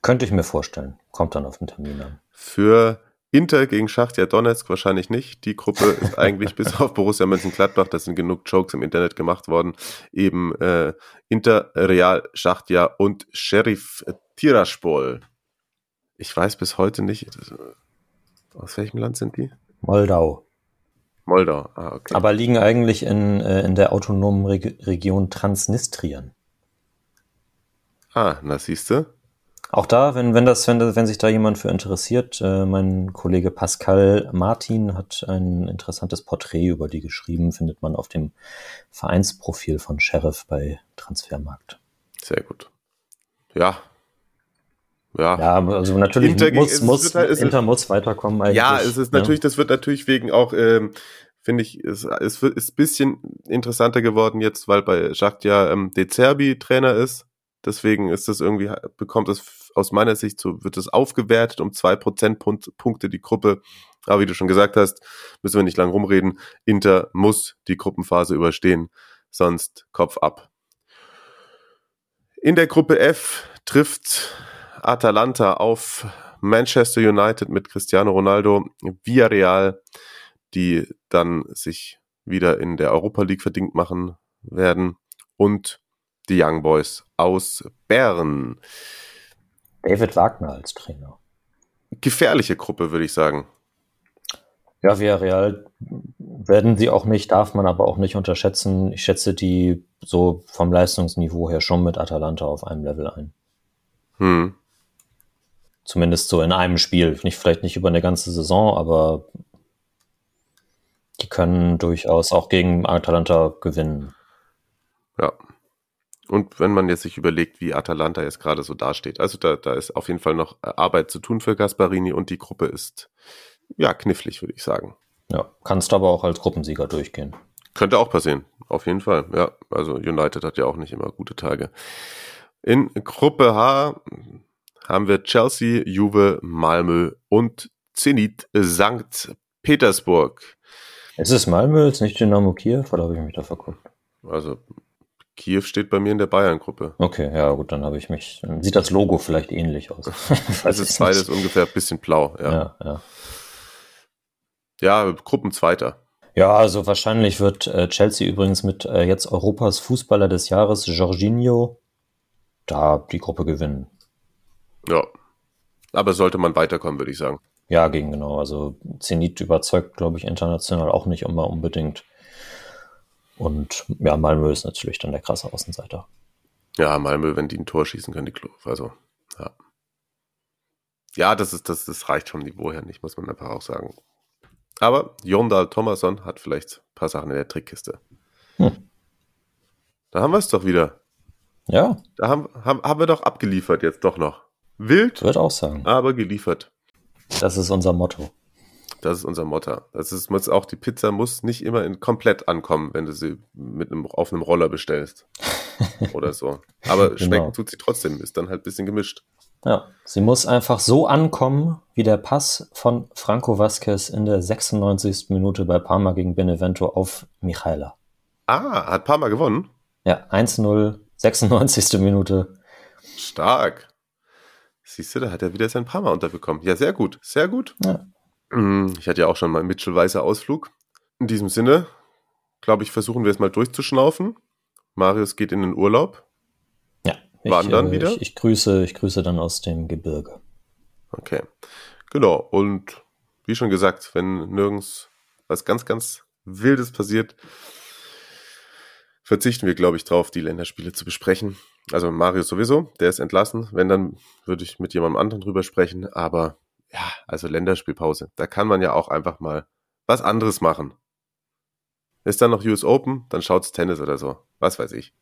Könnte ich mir vorstellen. Kommt dann auf den Termin an.
Für Inter gegen Schachtja Donetsk wahrscheinlich nicht. Die Gruppe ist eigentlich bis auf Borussia Mönchengladbach, da sind genug Jokes im Internet gemacht worden, eben äh, Inter, Real, Schachtja und Sheriff Tiraspol. Ich weiß bis heute nicht, aus welchem Land sind die?
Moldau.
Moldau, ah, okay.
Aber liegen eigentlich in, äh, in der autonomen Reg Region Transnistrien.
Ah, na siehste.
Auch da, wenn, wenn, das, wenn, wenn sich da jemand für interessiert, äh, mein Kollege Pascal Martin hat ein interessantes Porträt über die geschrieben, findet man auf dem Vereinsprofil von Sheriff bei Transfermarkt.
Sehr gut. Ja.
Ja, ja also natürlich Inter, muss, muss, halt, Inter muss weiterkommen
eigentlich. Ja, es ist natürlich, ja. das wird natürlich wegen auch, ähm, finde ich, es, es wird, ist bisschen interessanter geworden jetzt, weil bei Jacques ja ähm, De Zerbi Trainer ist. Deswegen ist das irgendwie, bekommt es aus meiner Sicht so, wird es aufgewertet um zwei Prozentpunkte die Gruppe. Aber wie du schon gesagt hast, müssen wir nicht lang rumreden. Inter muss die Gruppenphase überstehen, sonst Kopf ab. In der Gruppe F trifft Atalanta auf Manchester United mit Cristiano Ronaldo, Villarreal, die dann sich wieder in der Europa League verdient machen werden und die Young Boys aus Bern.
David Wagner als Trainer.
Gefährliche Gruppe, würde ich sagen.
Ja, Villarreal werden sie auch nicht, darf man aber auch nicht unterschätzen. Ich schätze die so vom Leistungsniveau her schon mit Atalanta auf einem Level ein. Hm. Zumindest so in einem Spiel. Nicht, vielleicht nicht über eine ganze Saison, aber die können durchaus auch gegen Atalanta gewinnen.
Ja, und wenn man jetzt sich überlegt, wie Atalanta jetzt gerade so dasteht, also da, da ist auf jeden Fall noch äh, Arbeit zu tun für Gasparini und die Gruppe ist ja knifflig, würde ich sagen.
Ja, kannst aber auch als Gruppensieger durchgehen.
Könnte auch passieren, auf jeden Fall. Ja, also United hat ja auch nicht immer gute Tage. In Gruppe H haben wir Chelsea, Juve, Malmö und Zenit St. Petersburg.
Es ist Malmö, jetzt nicht Dynamo Kiew, oder habe ich mich da verguckt?
Also Kiew steht bei mir in der Bayern-Gruppe.
Okay, ja gut, dann habe ich mich. Dann sieht das Logo vielleicht ähnlich aus.
es ist beides ungefähr ein bisschen blau, ja. Ja, ja. ja Gruppenzweiter.
Ja, also wahrscheinlich wird äh, Chelsea übrigens mit äh, jetzt Europas Fußballer des Jahres, Jorginho, da die Gruppe gewinnen.
Ja. Aber sollte man weiterkommen, würde ich sagen.
Ja, gegen genau. Also Zenit überzeugt, glaube ich, international auch nicht immer unbedingt. Und ja, Malmö ist natürlich dann der krasse Außenseiter.
Ja, Malmö, wenn die ein Tor schießen können, die Klo. Also, ja. Ja, das ist, das, das reicht vom Niveau her nicht, muss man einfach auch sagen. Aber Jondal Thomasson hat vielleicht ein paar Sachen in der Trickkiste. Hm. Da haben wir es doch wieder.
Ja.
Da haben, haben, haben wir doch abgeliefert jetzt doch noch. Wild.
Wird auch sagen.
Aber geliefert.
Das ist unser Motto.
Das ist unser Motto. Das ist muss auch die Pizza muss nicht immer in komplett ankommen, wenn du sie mit einem auf einem Roller bestellst oder so. Aber genau. schmecken tut sie trotzdem, ist dann halt ein bisschen gemischt.
Ja, sie muss einfach so ankommen, wie der Pass von Franco Vasquez in der 96. Minute bei Parma gegen Benevento auf Michaela.
Ah, hat Parma gewonnen?
Ja, 1-0, 96. Minute.
Stark. Siehst du, da hat er wieder sein Parma unterbekommen. Ja, sehr gut, sehr gut. Ja. Mm, ich hatte ja auch schon mal einen Mitchell-Weißer Ausflug. In diesem Sinne, glaube ich, versuchen wir es mal durchzuschnaufen. Marius geht in den Urlaub.
Ja. Wandern ich, äh, wieder. Ich, ich, grüße, ich grüße dann aus dem Gebirge.
Okay. Genau. Und wie schon gesagt, wenn nirgends was ganz, ganz Wildes passiert, verzichten wir, glaube ich, drauf, die Länderspiele zu besprechen. Also Marius sowieso, der ist entlassen. Wenn, dann würde ich mit jemandem anderen drüber sprechen. Aber ja, also Länderspielpause. Da kann man ja auch einfach mal was anderes machen. Ist dann noch US Open, dann schaut's Tennis oder so. Was weiß ich.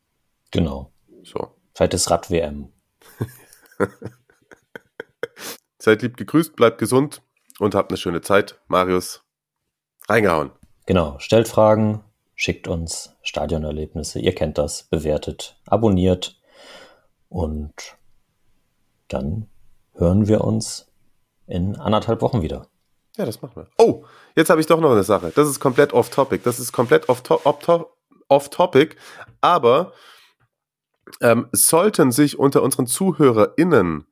Genau. So. Vielleicht ist Rad-WM.
Seid lieb gegrüßt, bleibt gesund und habt eine schöne Zeit. Marius, reingehauen.
Genau. Stellt Fragen, schickt uns Stadionerlebnisse. Ihr kennt das. Bewertet, abonniert und dann hören wir uns in anderthalb Wochen wieder.
Ja, das machen wir. Oh, jetzt habe ich doch noch eine Sache. Das ist komplett off-topic. Das ist komplett off-topic. Aber ähm, sollten sich unter unseren ZuhörerInnen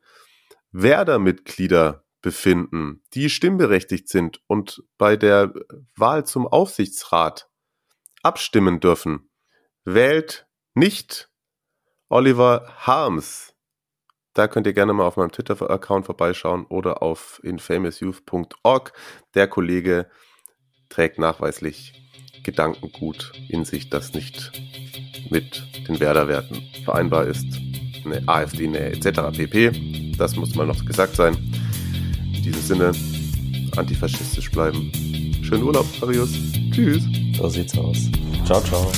Werder-Mitglieder befinden, die stimmberechtigt sind und bei der Wahl zum Aufsichtsrat abstimmen dürfen, wählt nicht Oliver Harms da könnt ihr gerne mal auf meinem Twitter-Account vorbeischauen oder auf infamousyouth.org. Der Kollege trägt nachweislich Gedankengut in sich, das nicht mit den Werder-Werten vereinbar ist. Eine AfD, eine etc. pp. Das muss mal noch gesagt sein. In diesem Sinne, antifaschistisch bleiben. Schönen Urlaub, Marius. Tschüss.
So sieht's aus. Ciao, ciao.